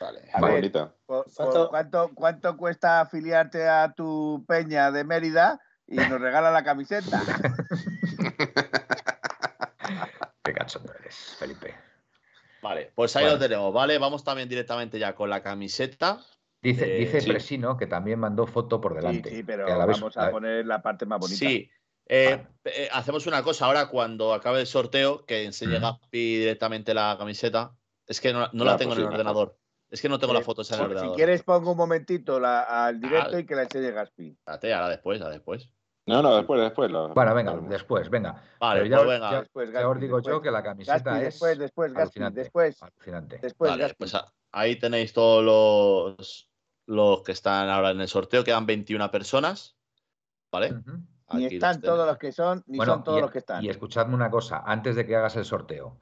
Vale, bonita. ¿Cuánto, ¿Cuánto cuesta afiliarte a tu peña de Mérida y nos regala la camiseta? Qué cachondo eres, Felipe. Vale, pues ahí lo tenemos, ¿vale? Vamos también directamente ya con la camiseta. Dice, eh, dice Presino que también mandó foto por delante. Sí, pero vamos a, poner la parte más bonita. Sí. Eh, eh, hacemos una cosa ahora cuando acabe el sorteo, que enseñe Gaspi directamente la camiseta. Es que no, la tengo en el ordenador. Es que no tengo la foto en el ordenador. Si quieres, pongo un momentito al directo ah. y que la enseñe Gaspi. Espérate, ahora después, ahora después. No, no, después, después. Bueno, venga, después, venga. Vale, ya, pues venga. después, ya os digo yo que la camiseta es. Después, después, Gaspi, después. Después, vale, pues ahí tenéis todos los los que están ahora en el sorteo. Quedan 21 personas. ¿Vale? Ni están todos los que son, ni son todos los que están. Y escuchadme una cosa, antes de que hagas el sorteo,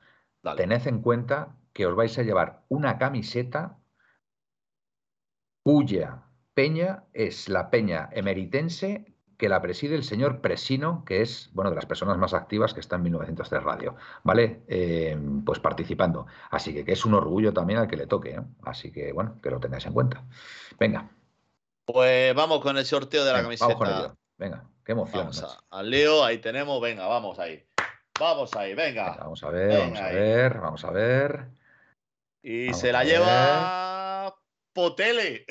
tened en cuenta que os vais a llevar una camiseta cuya peña es la peña emeritense que la preside el señor Presino, que es, bueno, de las personas más activas que está en 1903 Radio, ¿vale? Eh, pues participando. Así que, que es un orgullo también al que le toque, ¿eh? Así que, bueno, que lo tengáis en cuenta. Venga. Pues vamos con el sorteo de la camiseta. Vamos con Venga, qué emoción. Vamos al Leo, ahí tenemos, venga, vamos ahí. Vamos ahí, venga. vamos a ver, vamos a ver, vamos a ver. Y se la lleva Potele.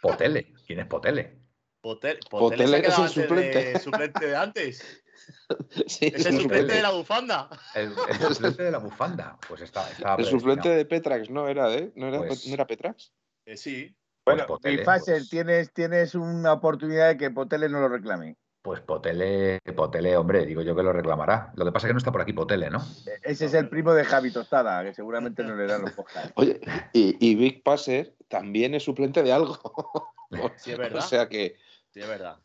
Potele, ¿quién es Potele? Potel, es el suplente. suplente de antes. Sí, es el suplente de la bufanda. El, suplente de la bufanda. Pues está, el suplente de Petrax, ¿no era de? ¿No era, pues ¿no era Petrax? Eh, sí. Bueno, pues Potele, tienes, tienes una oportunidad de que Potele no lo reclame. Pues Potele, Potele, hombre, digo yo que lo reclamará. Lo que pasa es que no está por aquí Potele, ¿no? Ese es el primo de Javi Tostada, que seguramente no le dan los podcasts. Oye, y, Big Passer también es suplente de algo. Sí, es verdad. o sea que. Sí, es verdad.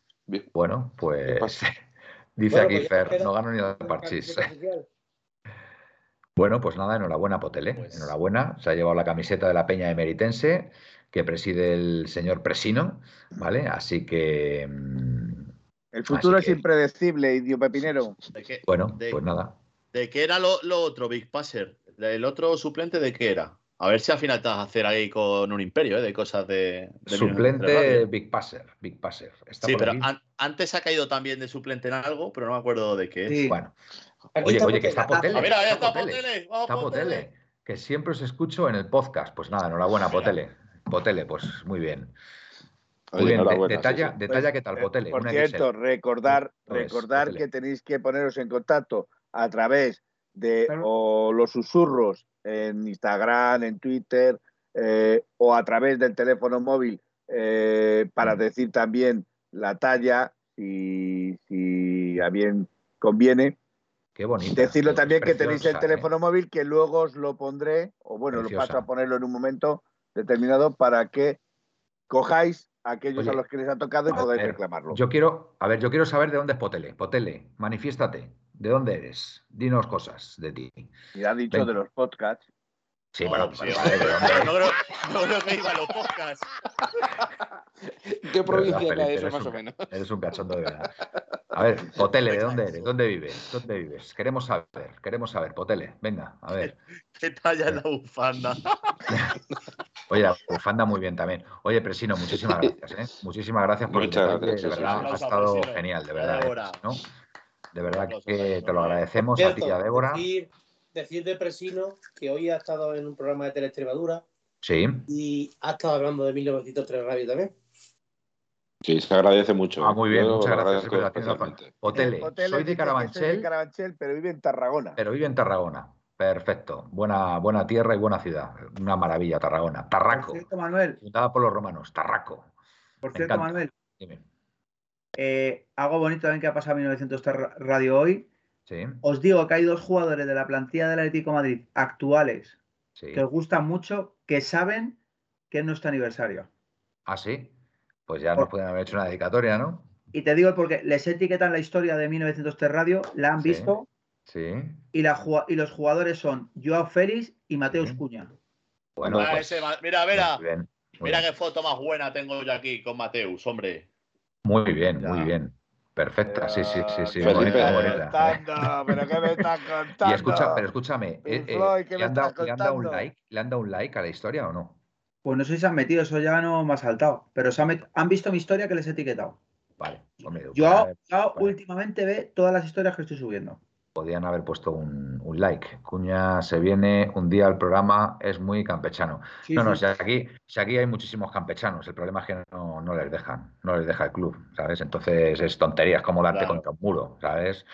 Bueno, pues. Dice aquí pues Fer, no gano ni la parchís. Bueno, pues nada, enhorabuena Potele. Pues enhorabuena. Se ha llevado la camiseta de la Peña Emeritense que preside el señor Presino, ¿vale? Así que. Mm, el futuro es impredecible, idio pepinero. bueno, pues nada. ¿De qué era lo, otro, Big Passer? ¿El otro suplente de qué era? A ver si al final te vas a hacer ahí con un imperio ¿eh? de cosas de. suplente Big Passer. Big Passer. sí, pero antes ha caído también de suplente en algo, pero no me acuerdo de qué es. Bueno. oye, oye, que está Potele. A ver, está Potele. Está Potele. Que siempre os escucho en el podcast. Pues nada, enhorabuena, Potele. Potele, pues muy bien. Muy bien, detalla, detalla qué tal, eh, Potele. Por cierto, recordar, recordar que tenéis que poneros en contacto a través de los susurros en Instagram, en Twitter eh, o a través del teléfono móvil eh, para mm. decir también la talla, si, si a bien conviene. Qué bonito. Decirlo también que tenéis el teléfono móvil que luego os lo pondré, o bueno, lo paso a ponerlo en un momento determinado para que cojáis a aquellos a los que les ha tocado y podáis reclamarlo. Yo quiero, a ver, yo quiero saber de dónde es Potele. Potele, manifiéstate. ¿De dónde eres? Dinos cosas de ti. Y ha dicho de los podcasts. Sí, bueno, no, creo, que iba a los podcasts. ¿Qué provincia era eso, más o menos? Eres un cachondo de verdad. A ver, Potele, ¿de dónde eres? ¿Dónde vives? ¿Dónde vives? Queremos saber, queremos saber, Potele. Venga, a ver. ¿Qué talla es la bufanda? Oye, la bufanda muy bien también. Oye, Presino, muchísimas gracias, ¿eh? Muchísimas gracias por Muchas gracias, de verdad, ha estado genial, de verdad. ¿no? De verdad que te lo agradecemos a ti y a Débora. Decir, de Presino que hoy ha estado en un programa de Teleextremadura. Sí. Y ha estado hablando de 1903 Radio también. Sí, se agradece mucho. Ah, muy bien, muchas gracias. Hotele, soy de Carabanchel. de Carabanchel, pero vive en Tarragona. Pero vive en Tarragona. Perfecto. Buena, buena tierra y buena ciudad. Una maravilla, Tarragona. Tarraco. Por cierto, Manuel. Fundada por los romanos. Tarraco. Por cierto, Manuel. Dime. Eh, algo bonito también que ha pasado en 1903 Radio hoy. Sí. Os digo que hay dos jugadores de la plantilla del Atlético Madrid actuales que os gustan mucho, que saben que es nuestro aniversario. Ah, sí pues ya nos pueden haber hecho una dedicatoria, ¿no? Y te digo porque les etiquetan la historia de 1903 Radio, la han visto. Sí. Y, la, y los jugadores son Joao Félix y Mateus Cuña. Bueno, pues, mira, mira. mira qué foto más buena tengo yo aquí con Mateus, hombre. Muy bien, muy bien. Perfecta, sí, sí, sí, sí. bonita, bonita. pero qué me estás contando. Y escucha, pero escúchame, eh, eh, ¿le, han dado, ¿le, han dado, un like? ¿Le han dado un like a la historia o no? Pues no sé si se han metido, eso ya no me ha saltado. Pero se han, visto mi historia que les he etiquetado. Vale. yo, últimamente ve todas las historias que estoy subiendo. Podían haber puesto un, like. Cuña se viene un día al programa, es muy campechano. no, no, si, aquí, si aquí hay muchísimos campechanos, el problema es que no, les dejan, no les deja el club, ¿sabes? Entonces es tontería, es como darte contra un muro, ¿sabes?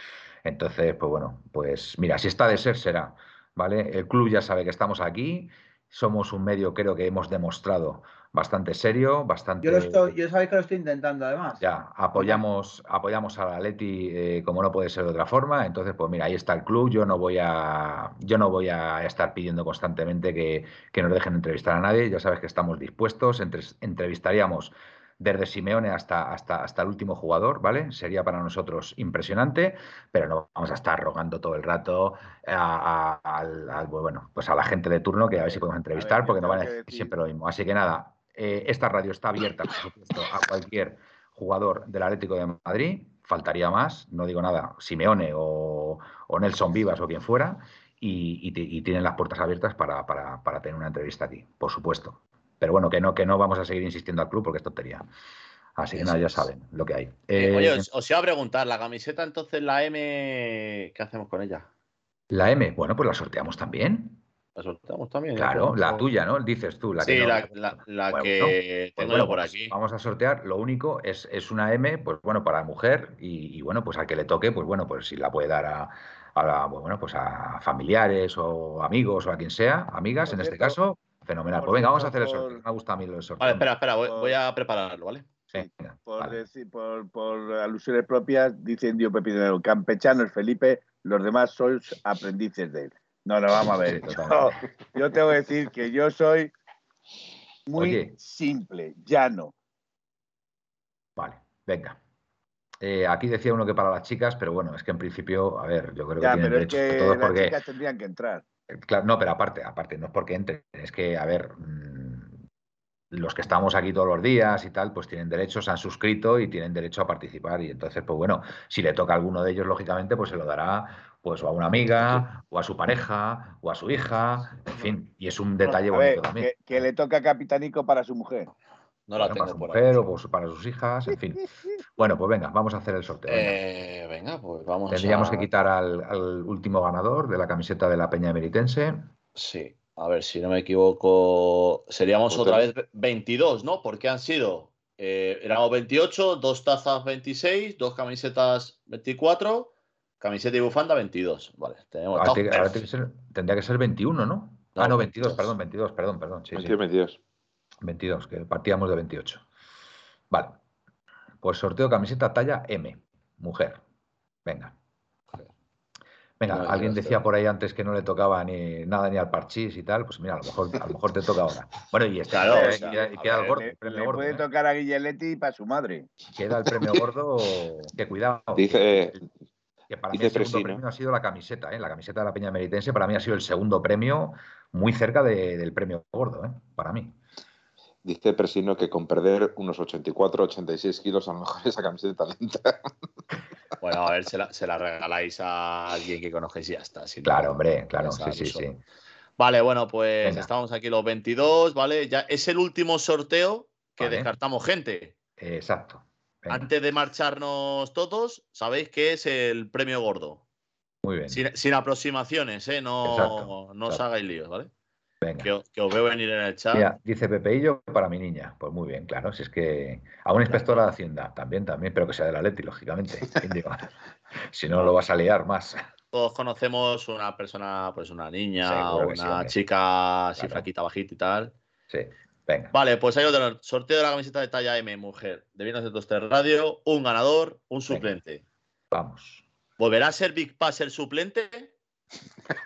Entonces, pues bueno, pues mira, si está de ser, será, ¿vale? El club ya sabe que estamos aquí somos un medio, creo que hemos demostrado bastante serio, bastante. Yo, lo estoy, yo sabéis que lo estoy intentando, además. Ya, apoyamos, apoyamos a la Leti eh, como no puede ser de otra forma. Entonces, pues mira, ahí está el club. Yo no voy a, yo no voy a estar pidiendo constantemente que, que nos dejen entrevistar a nadie. Ya sabes que estamos dispuestos. entrevistaríamos desde Simeone hasta, hasta, hasta el último jugador, ¿vale? Sería para nosotros impresionante, pero no vamos a estar rogando todo el rato a, bueno, pues a la gente de turno que a ver si podemos entrevistar, porque no van a decir siempre lo mismo. Así que nada, eh, esta radio está abierta, por supuesto, a cualquier jugador del Atlético de Madrid, faltaría más, no digo nada, Simeone o, Nelson Vivas o quien fuera, y, tienen las puertas abiertas para, para tener una entrevista aquí, por supuesto. Pero bueno, que no, que no vamos a seguir insistiendo al club porque es tontería. Así que nada, ya saben lo que hay. Eh, oye, eh, os, iba a preguntar, la camiseta entonces, la M, ¿qué hacemos con ella? La M, bueno, pues la sorteamos también. La sorteamos también. Claro, la tuya, ¿no? Dices tú. La sí, que la, que pues tengo yo por pues aquí. Vamos a sortear, lo único es, es una M, pues bueno, para la mujer y, bueno, pues al que le toque, pues bueno, pues si la puede dar a, a bueno, pues a familiares o amigos o a quien sea, amigas en este caso, Fenomenal. Pues venga, vamos a hacer eso. Me gusta a mí lo de Vale, espera, espera, voy, a prepararlo, ¿vale? por, decir, por, por, alusiones propias, dice Indio Pepinero, campechano es Felipe, los demás sois aprendices de él. No, no, vamos a ver. yo, tengo que decir que yo soy muy simple, llano. Vale, venga. Eh, aquí decía uno que para las chicas, pero bueno, es que en principio, a ver, yo creo que tienen pero es que todos las chicas tendrían que entrar. Eh, claro, no, pero aparte, aparte, no es porque entren, es que, a ver, mm, los que estamos aquí todos los días y tal, pues tienen derecho, se han suscrito y tienen derecho a participar. Y entonces, pues bueno, si le toca a alguno de ellos, lógicamente, pues se lo dará pues o a una amiga, o a su pareja, o a su hija, en fin, y es un detalle bonito también. Que, le toca capitanico para su mujer. No la tengo para su mujer o para sus hijas, en fin. Bueno, pues venga, vamos a hacer el sorteo. Venga, eh, pues vamos Tendríamos que quitar al, último ganador de la camiseta de la Peña Emeritense. Sí, a ver si no me equivoco. Seríamos otra vez 22, ¿no? Porque han sido. Eh, éramos 28, dos tazas 26, dos camisetas 24, camiseta y bufanda 22. Vale, tenemos. Ahora, tendría que ser 21, ¿no? ah, no, 22, perdón, 22, perdón, perdón. Sí, 22. 22, que partíamos de 28. Vale. Pues sorteo camiseta talla M, mujer. Venga. Venga, alguien decía por ahí antes que no le tocaba ni nada ni al parchís y tal, pues mira, a lo mejor, a lo mejor te toca ahora. Bueno, y está, queda, el gordo. Le, puede ¿eh? tocar a Guilleletti para su madre. Queda el premio gordo, que cuidado. Dice, que para mí el segundo premio ha sido la camiseta, ¿eh? la camiseta de la Peña Meritense, para mí ha sido el segundo premio, muy cerca del premio gordo, ¿eh? para mí. Dice Presino que con perder unos 84, 86 kilos, a lo mejor esa camiseta lenta. Bueno, a ver, se la, regaláis a alguien que conozcáis y ya está. claro, hombre, claro, sí, sí, sí. Vale, bueno, pues estamos aquí los 22, ¿vale? Ya es el último sorteo que descartamos gente. Exacto. Antes de marcharnos todos, sabéis que es el premio gordo. Muy bien. Sin, aproximaciones, ¿eh? No, no os hagáis líos, ¿vale? Que, os veo venir en el chat. dice Pepeillo para mi niña. Pues muy bien, claro. Si es que a una inspectora de Hacienda también, también, pero que sea de la Leti, lógicamente. si no, lo vas a liar más. Todos conocemos una persona, pues una niña o una chica así flaquita, bajita y tal. Sí, venga. Vale, pues hay otro sorteo de la camiseta de talla M, mujer, de Vienes de Toster Radio, un ganador, un suplente. Vamos. ¿Volverá a ser Big Pass el suplente?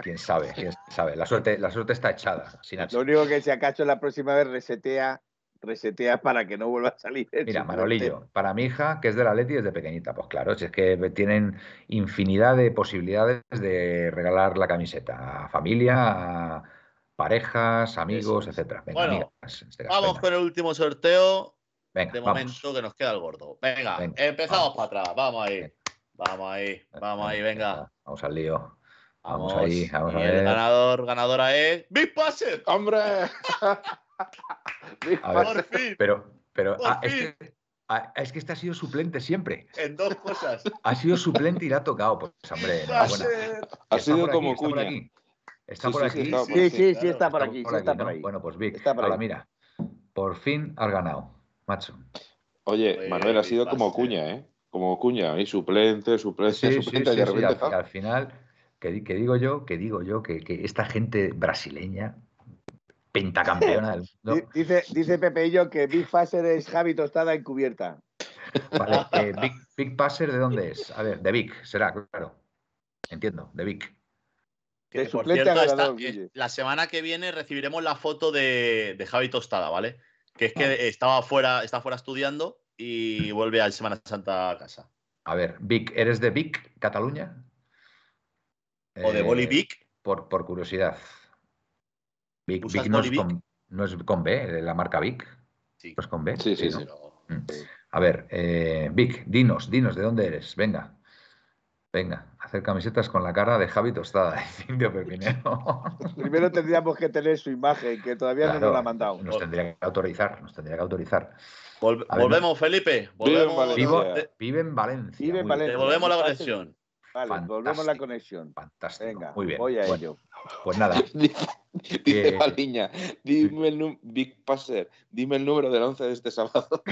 Quién sabe, quién sabe. La suerte, la suerte está echada. Lo único que si acaso la próxima vez resetea, resetea para que no vuelva a salir. Mira, Marolillo, para mi hija, que es de la Leti desde pequeñita, pues claro, si es que tienen infinidad de posibilidades de regalar la camiseta a familia, a parejas, amigos, etcétera. bueno, este vamos con el último sorteo. Venga, de momento que nos queda el gordo. Venga, empezamos para atrás. Vamos ahí. Vamos ahí, vamos ahí, venga. Vamos al lío. Vamos, ahí, vamos a ver. El ganador, ganadora es. ¡Big Passer! ¡Hombre! Big Por fin. Pero, pero ah, es, que, ah, es, que, este ha sido suplente siempre. En dos cosas. Ha sido suplente y le ha tocado. Pues, hombre, Ha sido como cuña. ¿Está por aquí? Sí, sí, sí, está por aquí. Está por ahí. Bueno, pues Vic, ahora mira. Por fin has ganado, macho. Oye, pues, Manuel, ha sido como cuña, ¿eh? Como cuña, y suplente, suplente, suplente, y de repente. al final que, digo yo, que digo yo, que, que, esta gente brasileña, pentacampeona del mundo. Dice, dice Pepe y yo que Big Passer es Javi Tostada encubierta. Vale, eh, Big, Big, Passer, ¿de dónde es? A ver, de Big, será, claro. Entiendo, de Big. Que, por cierto, eh, la semana que viene recibiremos la foto de, de Javi Tostada, ¿vale? Que es que ah. estaba fuera, está fuera estudiando y vuelve a Semana Santa a casa. A ver, Vic, ¿eres de Vic, Cataluña? ¿O de Bolivic? Eh, por, por curiosidad. Vic, no, es con, no, es con, B, la marca Vic. Sí. ¿No es con B? Sí, sí, sí. Mm. A ver, eh, Vic, dinos, dinos, ¿de dónde eres? Venga. Venga, hacer camisetas con la cara de Javi Tostada, Indio Pepinero. Primero tendríamos que tener su imagen, que todavía no nos la ha mandado. Nos tendría que autorizar, nos tendría que autorizar. volvemos, Felipe. Volvemos. Vive en Valencia. Vive en Valencia. Devolvemos la conexión. Vale, volvemos a la conexión. Fantástico. Venga, muy bien. Voy a ello. Pues nada. Dice la niña, dime el Big Passer, dime el número del 11 de este sábado.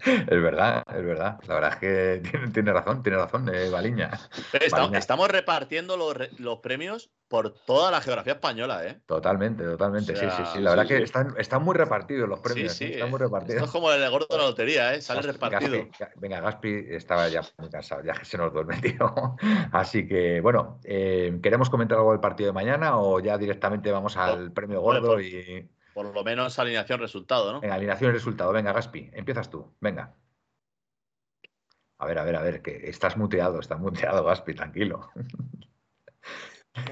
es verdad, es verdad. La verdad es que tiene, razón, tiene razón, eh, Baliña. Estamos, repartiendo los, premios por toda la geografía española, ¿eh? Totalmente, totalmente. sí, sí, sí. La verdad que están, muy repartidos los premios. Sí, sí. Están muy repartidos. Esto es como el gordo de la lotería, ¿eh? Sale repartido. venga, Gaspi estaba ya muy cansado, ya que se nos duerme, tío. Así que, bueno, eh, ¿queremos comentar algo del partido de mañana o ya directamente vamos al premio gordo y. Por lo menos alineación resultado, ¿no? Venga, alineación y resultado. Venga, Gaspi, empiezas tú. Venga. A ver, a ver, a ver, que estás muteado, estás muteado, Gaspi, tranquilo.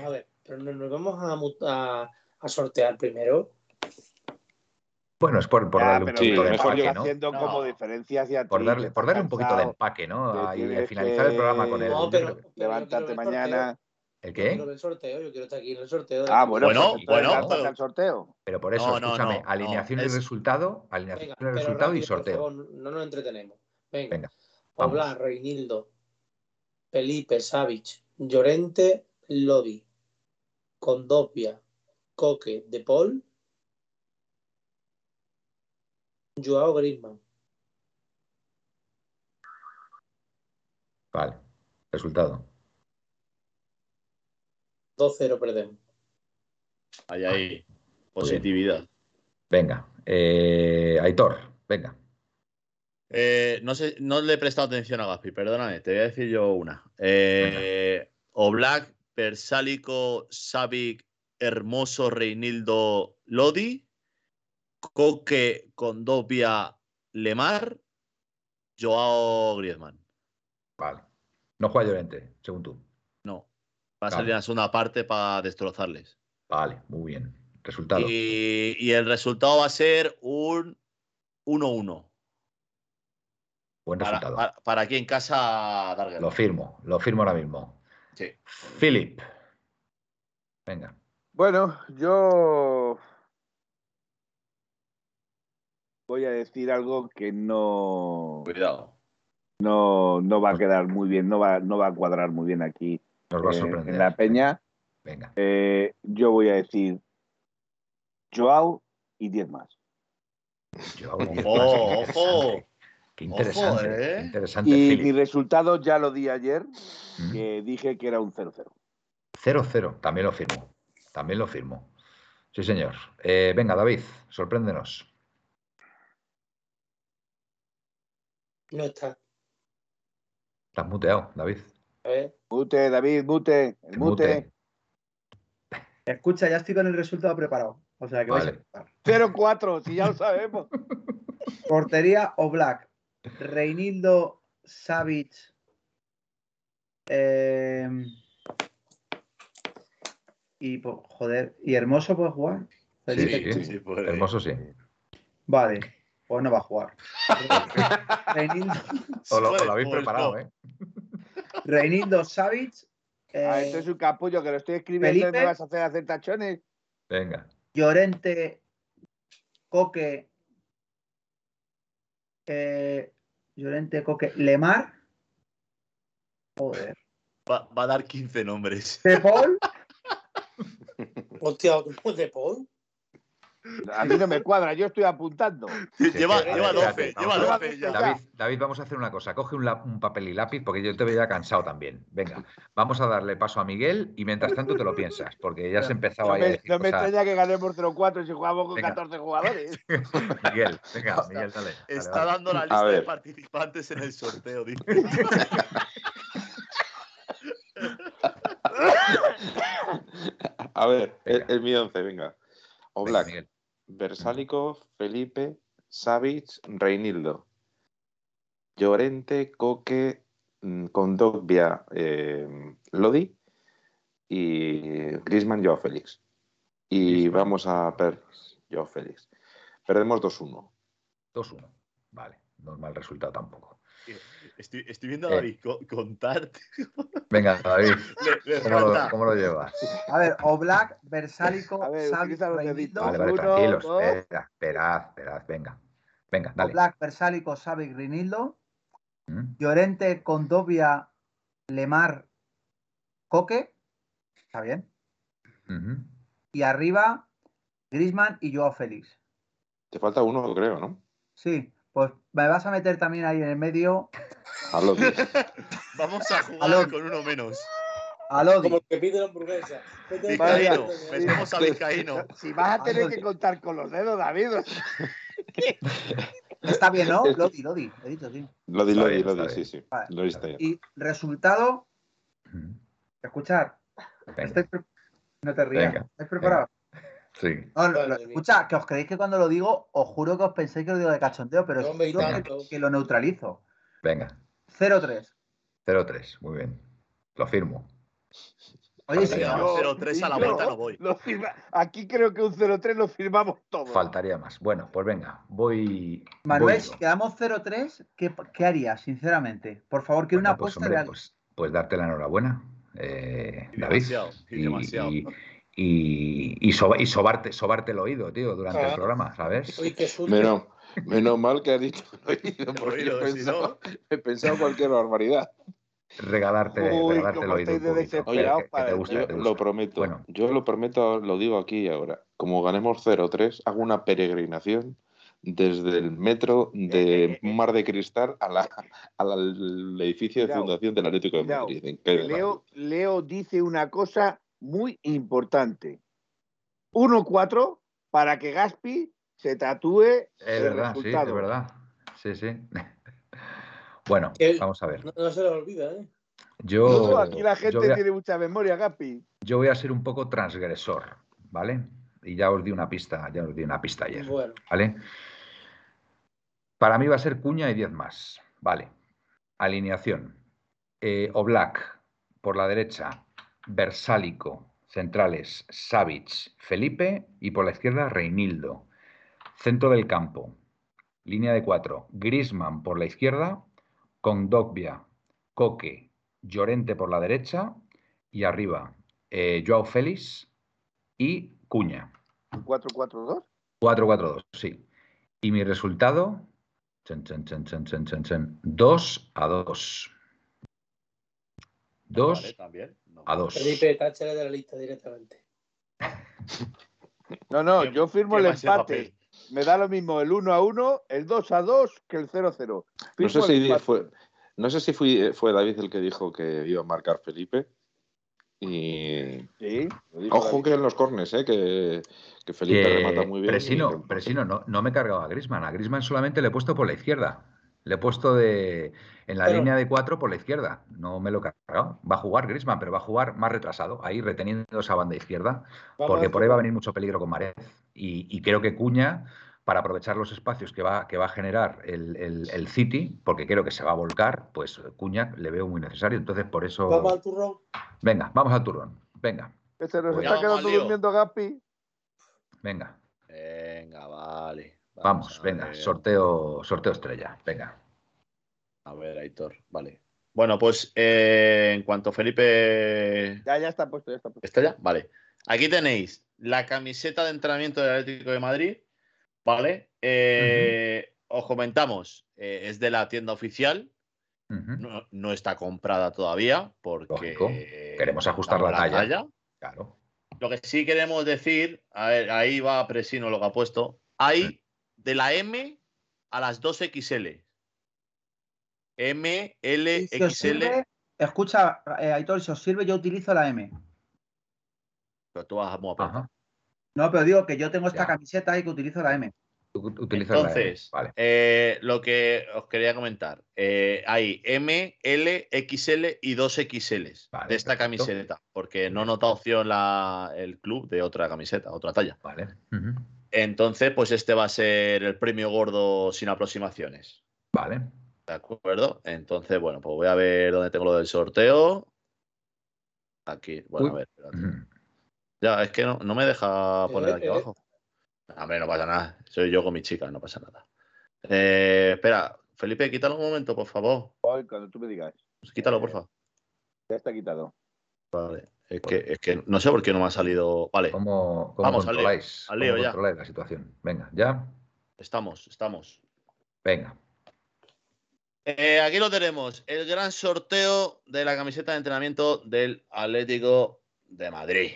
A ver, pero nos vamos a, a, sortear primero. Bueno, es por, darle un poquito de empaque, ¿no? haciendo como por darle, por darle un poquito de empaque, ¿no? Y al finalizar el programa con el. No, pero, levantarte mañana. ¿El qué? Yo quiero, sorteo, yo quiero estar aquí en el sorteo. Ah, bueno, bueno, pues bueno pero... el sorteo. Pero por eso, escúchame, alineación y resultado, alineación y resultado y sorteo. no nos entretenemos. Venga. Venga Oblar, Reinildo, Felipe, Savich, Llorente, Lodi, Condopia, Coque, De Paul, Joao Griezmann. Vale. Resultado. 2-0 perdemos. Ahí, ahí. Positividad. Venga. Eh, Aitor, venga. Eh, no sé, no le he prestado atención a Gaspi, perdóname, te voy a decir yo una. Eh, Oblak, Persálico, Savic, Hermoso, Reinildo, Lodi, Coque, Condopia, Lemar, Joao Griezmann. Vale. No juega Llorente, según tú. Va a salir la segunda parte para destrozarles. Vale, muy bien. Resultado. Y, el resultado va a ser un 1-1. Buen resultado. Para, aquí en casa, Lo firmo, lo firmo ahora mismo. Sí. Philip. Venga. Bueno, yo voy a decir algo que no. Cuidado. No, no va a quedar muy bien, no va, no va a cuadrar muy bien aquí Nos va a sorprender. en la peña. Venga. Eh, yo voy a decir Joao y 10 más. Joao, ojo, ojo. Qué interesante. ¿eh? interesante y mi resultado ya lo di ayer, mm. que dije que era un 0-0. 0-0, también lo firmo. También lo firmo. Sí, señor. Eh, venga, David, sorpréndenos. No está. Estás muteado, David. Mute, David, mute. El mute. Escucha, ya estoy con el resultado preparado. O sea que vale. 0-4, si ya lo sabemos. Portería o Black. Reinildo Savic. Em, y joder, ¿y Hermoso puede jugar? Sí, sí, Hermoso sí. Vale, pues no va a jugar. Reinildo. O lo, habéis preparado, ¿eh? Reinildo Savic. ah, esto es un capullo que lo estoy escribiendo y me vas a hacer hacer tachones. Venga. Llorente, Coque, eh, Llorente, Coque, Lemar. Joder. Va, a dar 15 nombres. ¿De Paul? Hostia, ¿de Paul? A mí no me cuadra, yo estoy apuntando. lleva, lleva 12, lleva 12 David, David, vamos a hacer una cosa. Coge un, papel y lápiz porque yo te veía cansado también. Venga, vamos a darle paso a Miguel y mientras tanto te lo piensas, porque ya has empezado no ahí a decir No me extraña que ganemos 0-4 si jugamos con 14 jugadores. Miguel, venga, Miguel, dale. Está dando la lista de participantes en el sorteo, A ver, el, mi 11, venga. O Black. Versálico, Felipe, Savic, Reinildo. Llorente, Coque, mm, Condovia, eh, Lodi y Grisman, Joao Félix. Y vamos a ver Joao Félix. Perdemos 2-1. 2-1, vale. No es mal resultado tampoco. Estoy, viendo a David contarte. Venga, David, ¿cómo, lo, llevas? A ver, Oblak, Versálico, Savic, Vale, vale, tranquilos. Espera, esperad, esperad, venga. Venga, dale. Oblak, Versálico, Savic, Rinildo. ¿Mm? Llorente, Condovia, Lemar, Coque. Está bien. Y arriba, Grisman y Joao Félix. Te falta uno, creo, ¿no? Sí, Pues me vas a meter también ahí en el medio. A Lodi. Vamos a jugar con uno menos. A Lodi. Como que pide la hamburguesa. Vizcaíno. Metemos a Vizcaíno. Si vas a tener que contar con los dedos, David. Está bien, ¿no? Lodi, Lodi, he dicho, sí. Lodi, Lodi, Lodi, sí, sí. Lodi está bien. Y resultado, escuchar. No te rías. ¿Estáis preparados? Sí. escucha, que os creéis que cuando lo digo, os juro que os penséis que lo digo de cachondeo, pero es que, que, lo neutralizo. Venga. 0-3. 0-3, muy bien. Lo firmo. Oye, si no, 0-3 a la vuelta no voy. Aquí creo que un 0-3 lo firmamos todos. Faltaría más. Bueno, pues venga, voy. Manuel, si quedamos 0-3, ¿qué, ¿qué, harías, sinceramente? Por favor, que una pues, apuesta pues, pues, darte la enhorabuena, eh, David. y, demasiado y, y, sobarte, sobarte el oído, tío, durante el programa, ¿sabes? menos, menos, mal que has dicho el oído, porque he, pensado, he, pensado, cualquier barbaridad. Regalarte, regalarte el oído. Oye, lo prometo. Bueno. Yo lo prometo, lo digo aquí y ahora. Como ganemos 0-3, hago una peregrinación desde el metro de Mar de Cristal a la, al edificio de fundación del Atlético de Madrid. Leo, Leo dice una cosa muy importante. 1-4 para que Gaspi se tatúe. Es verdad, sí, es verdad. Sí, sí. bueno, vamos a ver. No, se lo olvida, ¿eh? Yo, aquí la gente tiene mucha memoria, Gaspi. Yo voy a ser un poco transgresor, ¿vale? Y ya os di una pista, ya os di una pista ayer. ¿Vale? Para mí va a ser Cuña y 10 más. Vale. Alineación. Eh, Oblak por la derecha, Versálico, centrales Savic, Felipe y por la izquierda Reinildo. Centro del campo, línea de cuatro, Grisman por la izquierda, Condogbia, Coque, Llorente por la derecha y arriba eh, Joao Félix y Cuña. 4-4-2. 4-4-2, sí. Y mi resultado, 2 a 2. 2 también a dos. Felipe, táchale de la lista directamente. No, no, yo firmo el empate. Me da lo mismo el 1 a 1, el 2 a 2 que el 0 a 0. No sé, si fue, no sé si fue, fue David el que dijo que iba a marcar Felipe. Y. Sí, Ojo que en los cornes, ¿eh? que, que Felipe remata muy bien. Presino, Presino no, no me he cargado a Grisman. A Grisman solamente le he puesto por la izquierda. Le he puesto de, en la línea de cuatro por la izquierda. No me lo he cargado. Va a jugar Grisman, pero va a jugar más retrasado, ahí reteniendo esa banda izquierda, porque por ahí va a venir mucho peligro con Marez. Y, creo que Cuña, para aprovechar los espacios que va, que va a generar el, City, porque creo que se va a volcar, pues Cuña le veo muy necesario. Entonces, por eso. Vamos al turrón. Venga, vamos al turrón. Venga. se nos está quedando durmiendo Gapi. Venga. Venga, vale. Vamos, venga, sorteo, sorteo estrella, venga. A ver, Aitor, vale. Bueno, pues eh, en cuanto Felipe. Ya, ya está puesto, ya está puesto. ¿Está ya? Vale. Aquí tenéis la camiseta de entrenamiento del Atlético de Madrid, ¿vale? Eh, os comentamos, eh, es de la tienda oficial. no, está comprada todavía porque queremos ajustar la, talla. Claro. Lo que sí queremos decir, a ver, ahí va Presino lo que ha puesto. Hay de la M a las 2XL. M, L, XL. escucha, eh, Aitor, si os sirve, yo utilizo la M. Pero tú vas a No, pero digo que yo tengo esta camiseta y que utilizo la M. Entonces, eh, lo que os quería comentar, eh, hay M, L, XL y 2XL de esta camiseta, porque no nota opción la, el club de otra camiseta, otra talla. Vale. Entonces, pues este va a ser el premio gordo sin aproximaciones. Vale. De acuerdo. Entonces, bueno, pues voy a ver dónde tengo lo del sorteo. Aquí, bueno, a ver. Ya, es que no, me deja poner aquí abajo. Hombre, no pasa nada. Soy yo con mi chica, no pasa nada. Eh, espera, Felipe, quítalo un momento, por favor. cuando tú me digas. Pues quítalo, por favor. Ya está quitado. Vale. Es que, es que no sé por qué no me ha salido. Vale. ¿Cómo, Vamos, controláis, al lío, ya. la situación? Venga, ¿ya? Estamos, estamos. Venga. Eh, aquí lo tenemos. El gran sorteo de la camiseta de entrenamiento del Atlético de Madrid.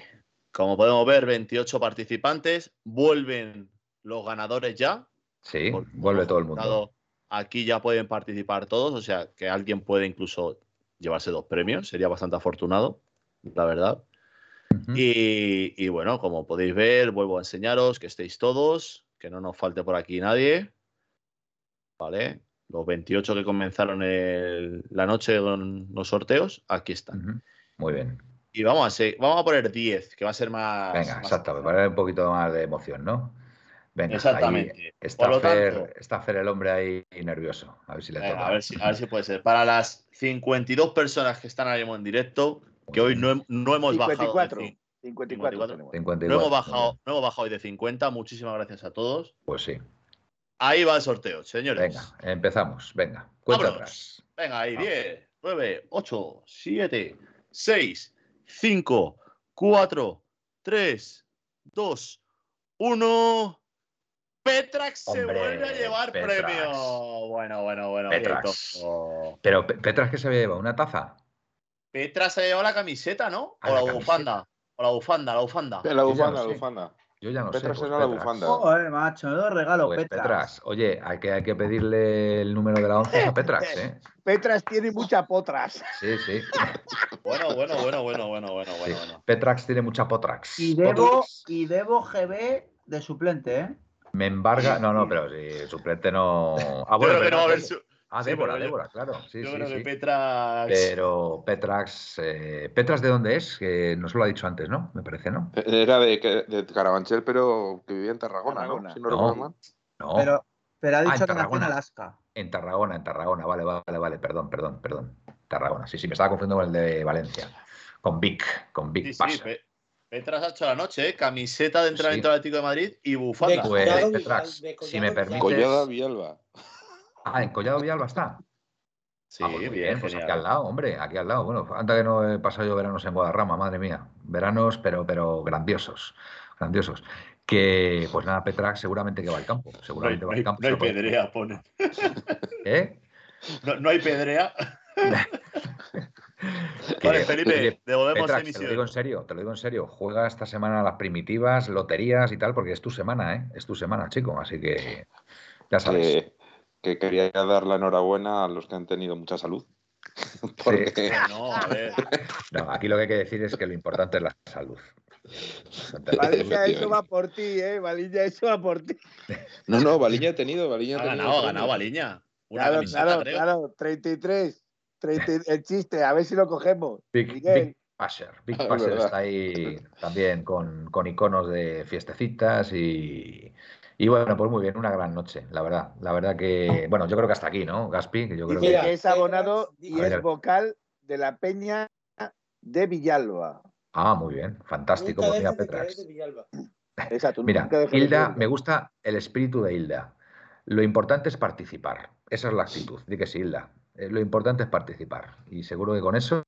Como podemos ver, 28 participantes. Vuelven los ganadores ya. Sí, vuelve todo el mundo. aquí ya pueden participar todos, o sea que alguien puede incluso llevarse dos premios, sería bastante afortunado, la verdad. y, bueno, como podéis ver, vuelvo a enseñaros que estéis todos, que no nos falte por aquí nadie. ¿Vale? Los 28 que comenzaron la noche con los sorteos, aquí están. Muy bien. Y vamos a, vamos a poner 10, que va a ser más. Venga, exacto, para dar un poquito más de emoción, ¿no? Venga, Exactamente. está, Fer, está, Fer, el hombre ahí nervioso. A ver si le toca. A ver si, a ver si puede ser. Para las 52 personas que están ahí en directo, que hoy no, no hemos 54, bajado. 54. 54. No, hemos bajado, no hemos bajado hoy de 50. Muchísimas gracias a todos. Pues sí. Ahí va el sorteo, señores. Venga, empezamos. Venga, cuenta atrás. Venga, ahí, 10, 9, 8, 7, 6, 5, 4, 3, 2, 1. Petrax se vuelve a llevar premio. Bueno, bueno, bueno. Petrax. Pero Petrax que se lleva una taza. Petrax se lleva la camiseta, ¿no? O la, bufanda. O la bufanda, la bufanda. la bufanda, la bufanda. Yo ya no Petras sé. Petras pues la bufanda. Joder, macho, no regalo pues Petras. Petras. Oye, hay que, hay que pedirle el número de la once a Petras, ¿eh? Petras tiene muchas potras. Sí, sí. bueno, bueno, bueno, bueno, bueno, bueno, sí. bueno. Petrax tiene mucha potrax. Y debo, y debo GB de suplente, ¿eh? Me embarga. No, no, pero si suplente no. Ah, bueno, pero, no a ver su... Ah, Débora, Débora, claro. Sí, yo sí, creo sí. que Petrax. Pero Petrax. Eh... ¿Petras de dónde es? Que no se lo ha dicho antes, ¿no? Me parece, ¿no? Era de, de Carabanchel, pero que vivía en Tarragona, Tarragona. ¿no? Si no, no, recuerdo mal. No. Pero, pero ha dicho ah, que nació en Alaska. En Tarragona, en Tarragona. Vale, vale, vale. Perdón, perdón, perdón. Tarragona. Sí, sí, me estaba confundiendo con el de Valencia. Con Vic, con Vic sí, sí, Petras ha hecho la noche, ¿eh? Camiseta de entrenamiento sí. Atlético de Madrid y bufanda. Pues, Petrax, si me permites. Collada Villalba. Ah, en Collado Villalba está. Sí, ah, pues bien, bien pues aquí al lado, hombre, aquí al lado. Bueno, antes que no he pasado yo veranos en Guadarrama, madre mía. Veranos, pero, pero grandiosos, grandiosos. Que, pues nada, Petrax seguramente que va al campo. Seguramente no hay, va al campo. No hay pedrea, pone. ¿Eh? No, no hay pedrea. vale, Felipe, oye, devolvemos Petrax, emisión. Te lo digo en serio, te lo digo en serio. Juega esta semana las primitivas, loterías y tal, porque es tu semana, ¿eh? Es tu semana, chico. Así que ya sabes. Eh, que quería dar la enhorabuena a los que han tenido mucha salud. Porque... Sí. No, a ver. No, aquí lo que hay que decir es que lo importante es la salud. Valiña, eso va por ti, ¿eh? Valiña, eso va por ti. No, no, Valiña ha tenido, Valiña ha, ha ganado, ha ganado Valiña. Una claro, camiseta, claro, creo. claro, 33. 30, el chiste, a ver si lo cogemos. Big, Big Passer, Big ah, Passer está ahí también con, con iconos de fiestecitas y, y bueno, pues muy bien, una gran noche, la verdad. La verdad que, bueno, yo creo que hasta aquí, ¿no, Gaspi? Que yo creo y que... que es abonado y es vocal de la Peña de Villalba. Ah, muy bien, fantástico. Pues mira. Exacto, mira, Hilda, me gusta el espíritu de Hilda. Lo importante es participar. Esa es la actitud. Di que sí, Hilda. Eh, lo importante es participar. Y seguro que con eso,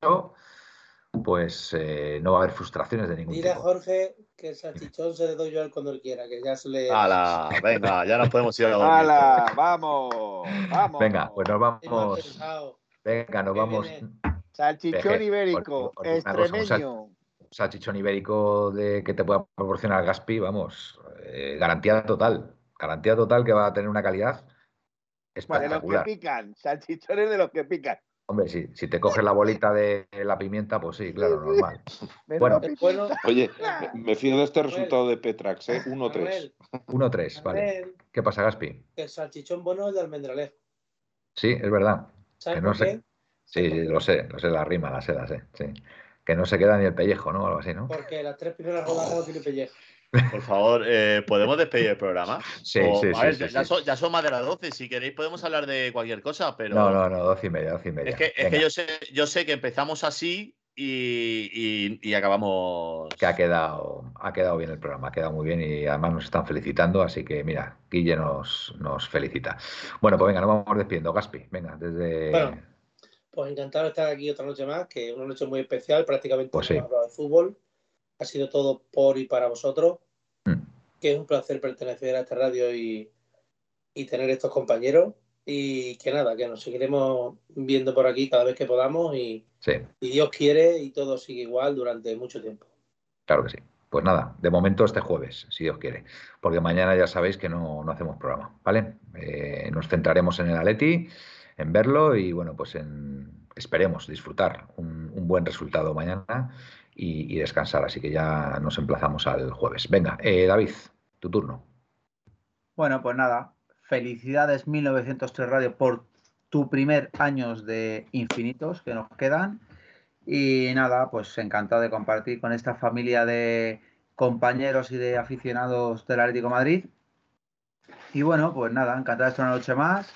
pues eh, no va a haber frustraciones de ningún Mira, tipo. Jorge, que el salchichón se le doy yo al cuando él quiera, que ya se le. ¡Hala! Venga, ya nos podemos ir a dormir. ¡Hala! ¡Vamos! ¡Vamos! Venga, pues nos vamos. Venga, nos vamos. Salchichón ibérico, extremeño. Salchichón ibérico de que te pueda proporcionar Gaspi, vamos, eh, garantía total. Garantía total que va a tener una calidad espectacular. De los que pican, salchichones de los que pican. Hombre, si, si te coges la bolita de la pimienta, pues sí, claro, normal. Bueno, bueno, oye, me fío de este resultado de Petrax, ¿eh? 1-3. 1-3, vale. ¿Qué pasa, Gaspi? El salchichón bueno es de almendralejo. Sí, es verdad. ¿Sabes que no por sé. qué? Sí, sí, lo sé, lo sé, la rima, la sé, la sé. Sí. Que no se queda ni el pellejo, ¿no? Algo así, ¿no? Porque las tres primeras rodajas no tienen pellejo. Por favor, eh, ¿podemos despedir el programa? Sí, O, sí, a sí, ver, sí, ya, sí. son, ya son más de las 12. Si queréis, podemos hablar de cualquier cosa, pero. No, no, no, doce y media, doce y media. Es que, es que Venga, yo, sé, yo sé que empezamos así y, y- y acabamos. que ha quedado, ha quedado bien el programa, ha quedado muy bien y además nos están felicitando, así que mira, Guille nos, nos felicita. Bueno, pues venga, nos vamos despidiendo, Gaspi. Venga, desde. Bueno, pues encantado de estar aquí otra noche más, que es una noche muy especial, prácticamente Pues no sí. de fútbol. Ha sido todo por y para vosotros. Mm. Que es un placer pertenecer a esta radio y, y tener estos compañeros. Y que nada, que nos seguiremos viendo por aquí cada vez que podamos y, Sí, y Dios quiere y todo sigue igual durante mucho tiempo. claro que sí. pues nada, de momento este jueves, si Dios quiere, porque mañana ya sabéis que no, hacemos programa, ¿vale? Eh, nos centraremos en el Atleti, en verlo y bueno, pues en, esperemos disfrutar un, buen resultado mañana y, descansar, así que ya nos emplazamos al jueves. Venga, eh, David, tu turno. Bueno, pues nada, felicidades 1903 Radio por tu primer años de infinitos que nos quedan. Y nada, pues encantado de compartir con esta familia de compañeros y de aficionados del Atlético Madrid. Y bueno, pues nada, encantado de estar una noche más.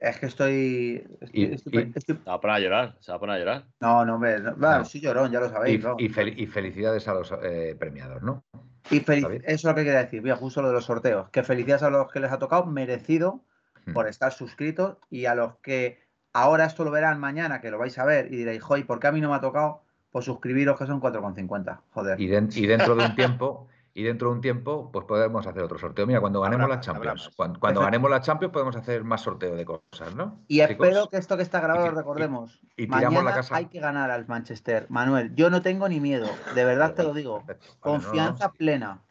Es que estoy. Se va a poner a llorar, se va a poner a llorar. No, no, hombre, no, sí llorón, ya lo sabéis. Y, y, felicidades a los eh, premiados, ¿no? Y eso es lo que quería decir, mira, justo lo de los sorteos. Que felicidades a los que les ha tocado, merecido hmm. por estar suscritos y a los que ahora esto lo verán mañana, que lo vais a ver y diréis, joy, ¿por qué a mí no me ha tocado? Pues suscribiros que son 4,50. Joder. Y, y dentro de un tiempo y dentro de un tiempo pues podemos hacer otro sorteo. Mira, cuando ganemos la Champions, cuando, ganemos la Champions podemos hacer más sorteo de cosas, ¿no? Y espero que esto que está grabado lo recordemos. Y, tiramos la casa. hay que ganar al Manchester. Manuel, yo no tengo ni miedo, de verdad te lo digo. Confianza plena.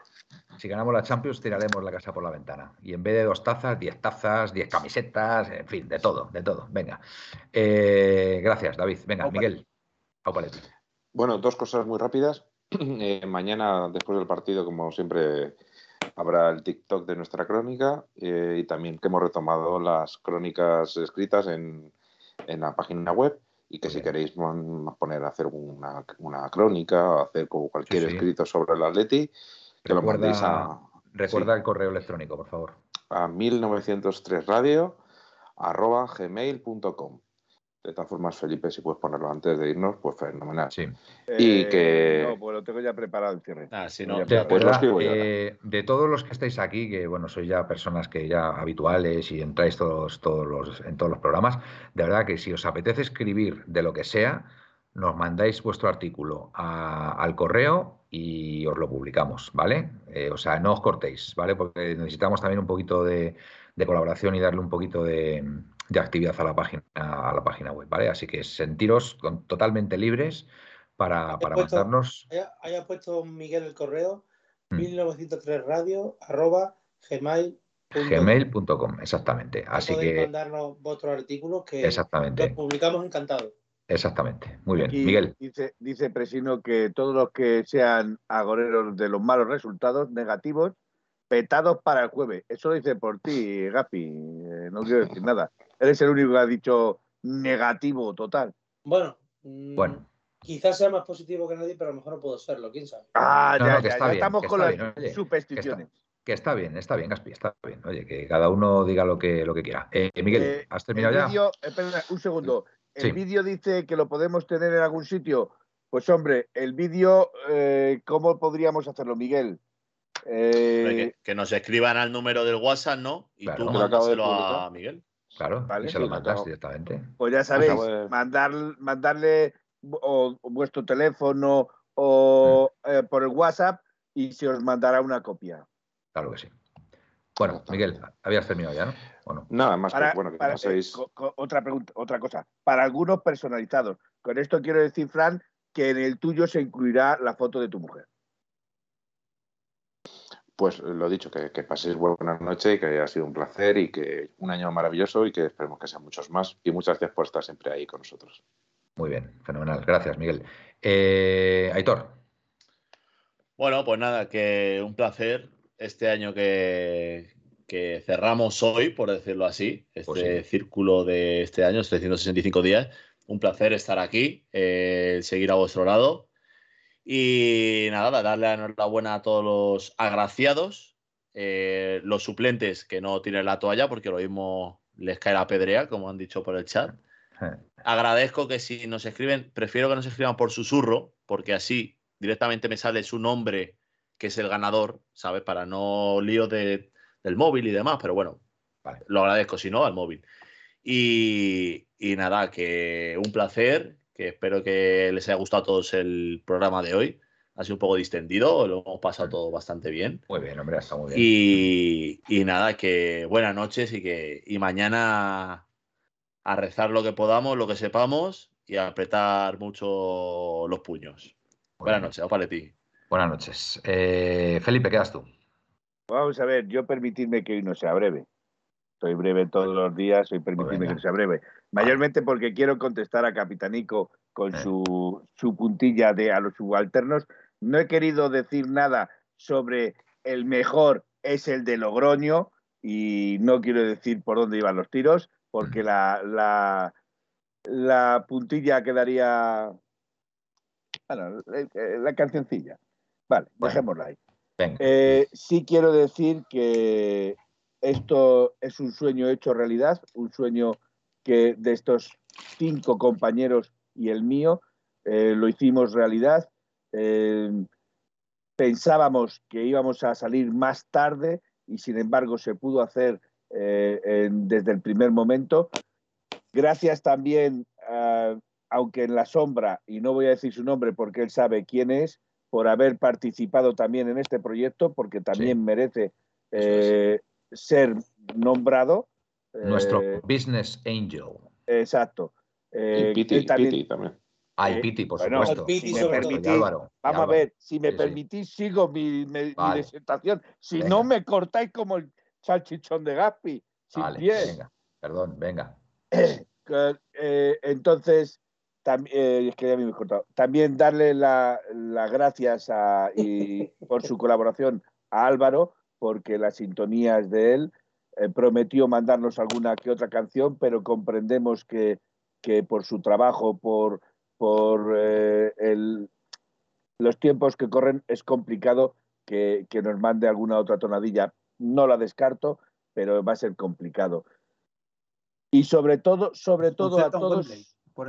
Si ganamos la Champions, tiraremos la casa por la ventana. Y en vez de dos tazas, diez tazas, diez camisetas, en fin, de todo, de todo. Venga. Eh, gracias, David. Venga, Miguel. Bueno, dos cosas muy rápidas. Eh, mañana, después del partido, como siempre, habrá el TikTok de nuestra crónica eh, y también que hemos retomado las crónicas escritas en, la página web y que si queréis poner a hacer una, crónica o hacer como cualquier escrito sobre el Atleti, que lo mandéis a... Recuerda el correo electrónico, por favor. A 1903radio arroba gmail.com. De todas formas, Felipe, si puedes ponerlo antes de irnos, pues fenomenal. Sí. Y eh, que. No, pues lo tengo ya preparado el cierre. Ah, si no, pues eh, de todos los que estáis aquí, que bueno, sois ya personas que ya habituales y entráis todos, todos los, en todos los programas, de verdad que si os apetece escribir de lo que sea, nos mandáis vuestro artículo al correo y os lo publicamos, ¿vale? Eh, o sea, no os cortéis, ¿vale? Porque necesitamos también un poquito de colaboración y darle un poquito de de actividad a la página, a la página web, ¿vale? Así que sentiros totalmente libres para, para mandarnos. Haya, puesto Miguel el correo 1903 mm. radio arroba gmail gmail.com, exactamente. Así que mandarnos vuestros artículos que exactamente. los publicamos encantados. Exactamente, muy bien. Miguel. Dice, dice Presino que todos los que sean agoreros de los malos resultados negativos, petados para el jueves. Eso lo dice por ti, Gapi. Eh, no quiero decir nada. Eres el único que ha dicho negativo total. Bueno, mm, bueno. Quizás sea más positivo que nadie, pero a lo mejor no puedo serlo, quién sabe. Ah, ya, ya, estamos con las supersticiones. Que está, bien, está bien, Gaspi, está bien. Oye, que cada uno diga lo que, lo que quiera. Eh, Miguel, eh, ¿has terminado ya? espera, un segundo. El vídeo dice que lo podemos tener en algún sitio. Pues hombre, el vídeo, eh, ¿cómo podríamos hacerlo, Miguel? Que, nos escriban al número del WhatsApp, ¿no? Y tú mándaselo a Miguel. Claro, y se lo mandas directamente. Pues ya sabéis, pues- mandar, mandarle vuestro teléfono o mm. eh, por el WhatsApp y se os mandará una copia. Claro que sí. Bueno, Miguel, habías terminado ya, ¿no? Nada más que, bueno, que para, eh, otra pregunta, otra cosa. Para algunos personalizados. Con esto quiero decir, Fran, que en el tuyo se incluirá la foto de tu mujer. Pues lo dicho, que, que paséis buenas noches y que haya sido un placer y que un año maravilloso y que esperemos que sean muchos más. Y muchas gracias por estar siempre ahí con nosotros. Muy bien, fenomenal. Gracias, Miguel. Eh, Aitor. Bueno, pues nada, que un placer este año que, cerramos hoy, por decirlo así, pues este círculo de este año, 365 días. Un placer estar aquí, eh, seguir a vuestro lado y nada, darle la enhorabuena a todos los agraciados, eh, los suplentes que no tienen la toalla, porque lo mismo les cae la pedrea, como han dicho por el chat. Agradezco que si nos escriben, prefiero que nos escriban por susurro, porque así directamente me sale su nombre, que es el ganador, ¿sabes? Para no lío de, del móvil y demás, pero bueno, lo agradezco, si no, al móvil. Y, y nada, que un placer que espero que les haya gustado a todos el programa de hoy. Ha sido un poco distendido, lo hemos pasado todo bastante bien. Muy bien, hombre, está muy bien. Y, nada, que buenas noches y que y mañana a rezar lo que podamos, lo que sepamos y a apretar mucho los puños. buenas noches, ti. Buenas noches. Eh, Felipe, quedas tú. Vamos a ver, yo permitirme que hoy no sea breve. Soy breve todos los días, soy permitirme que no sea breve. Mayormente porque quiero contestar a Capitanico con su, su, puntilla de a los subalternos. No he querido decir nada sobre el mejor es el de Logroño y no quiero decir por dónde iban los tiros porque la, la, la puntilla quedaría. Bueno, la cancioncilla. Vale, dejémosla ahí. Eh, sí quiero decir que esto es un sueño hecho realidad, un sueño que de estos cinco compañeros y el mío eh, lo hicimos realidad. Eh, pensábamos que íbamos a salir más tarde y sin embargo se pudo hacer desde el primer momento. Gracias también, aunque en la sombra, y no voy a decir su nombre porque él sabe quién es, por haber participado también en este proyecto, porque también merece eh, ser nombrado. Nuestro eh, Business Angel. Exacto. y eh, Piti, también, también. Ah, y Piti, por supuesto. vamos a ver, si me permitís, sigo mi, disertación. Si no, me cortáis como el salchichón de Gaspi. Sin vale, venga, perdón, venga. entonces, eh, también, darle las gracias y por su colaboración a Álvaro, porque la sintonía es de él. Eh, prometió mandarnos alguna que otra canción, pero comprendemos que, por su trabajo, por, por eh, los tiempos que corren, es complicado que, nos mande alguna otra tonadilla. No la descarto, pero va a ser complicado. Y sobre todo, sobre todo a todos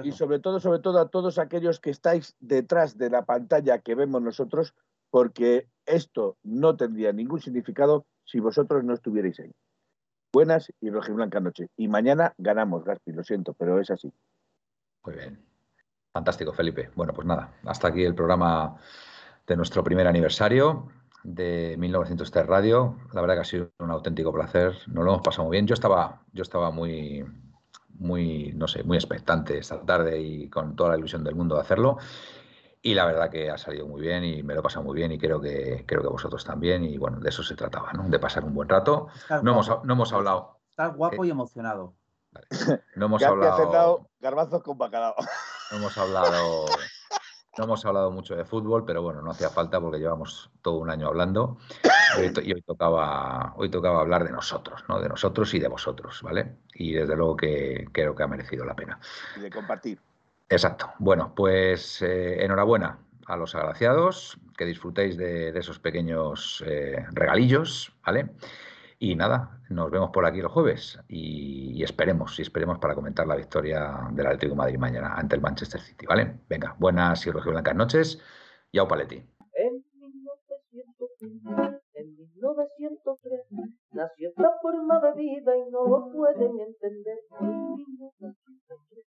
y sobre todo, sobre todo a todos aquellos que estáis detrás de la pantalla que vemos nosotros, porque esto no tendría ningún significado si vosotros no estuvierais ahí. Buenas y rojiblanca noche. Y mañana ganamos, Gaspi, lo siento, pero es así. Muy bien. Fantástico, Felipe. Bueno, pues nada, hasta aquí el programa de nuestro primer aniversario de 1903 Radio. La verdad que ha sido un auténtico placer. Nos lo hemos pasado muy bien. Yo estaba, yo estaba muy, muy, no sé, muy expectante esta tarde y con toda la ilusión del mundo de hacerlo. Y la verdad que ha salido muy bien y me lo he pasado muy bien y creo que, creo que vosotros también. Y bueno, de eso se trataba, ¿no? De pasar un buen rato. no hemos, no hemos, hablado. Estás guapo y emocionado. No hemos hablado. Garbazos con bacalao. No hemos hablado. No hemos hablado mucho de fútbol, pero bueno, no hacía falta porque llevamos todo un año hablando y hoy, tocaba, hoy tocaba hablar de nosotros, ¿no? De nosotros y de vosotros, ¿vale? Y desde luego que creo que ha merecido la pena. Y de compartir. Exacto. Bueno, pues eh, enhorabuena a los agraciados, que disfrutéis de, esos pequeños eh, regalillos, ¿vale? Y nada, nos vemos por aquí los jueves y, esperemos, y esperemos para comentar la victoria del Atlético de Madrid mañana ante el Manchester City, ¿vale? Venga, buenas y blancas noches y au paletti. En 1903 nació esta forma de vida y no lo pueden entender.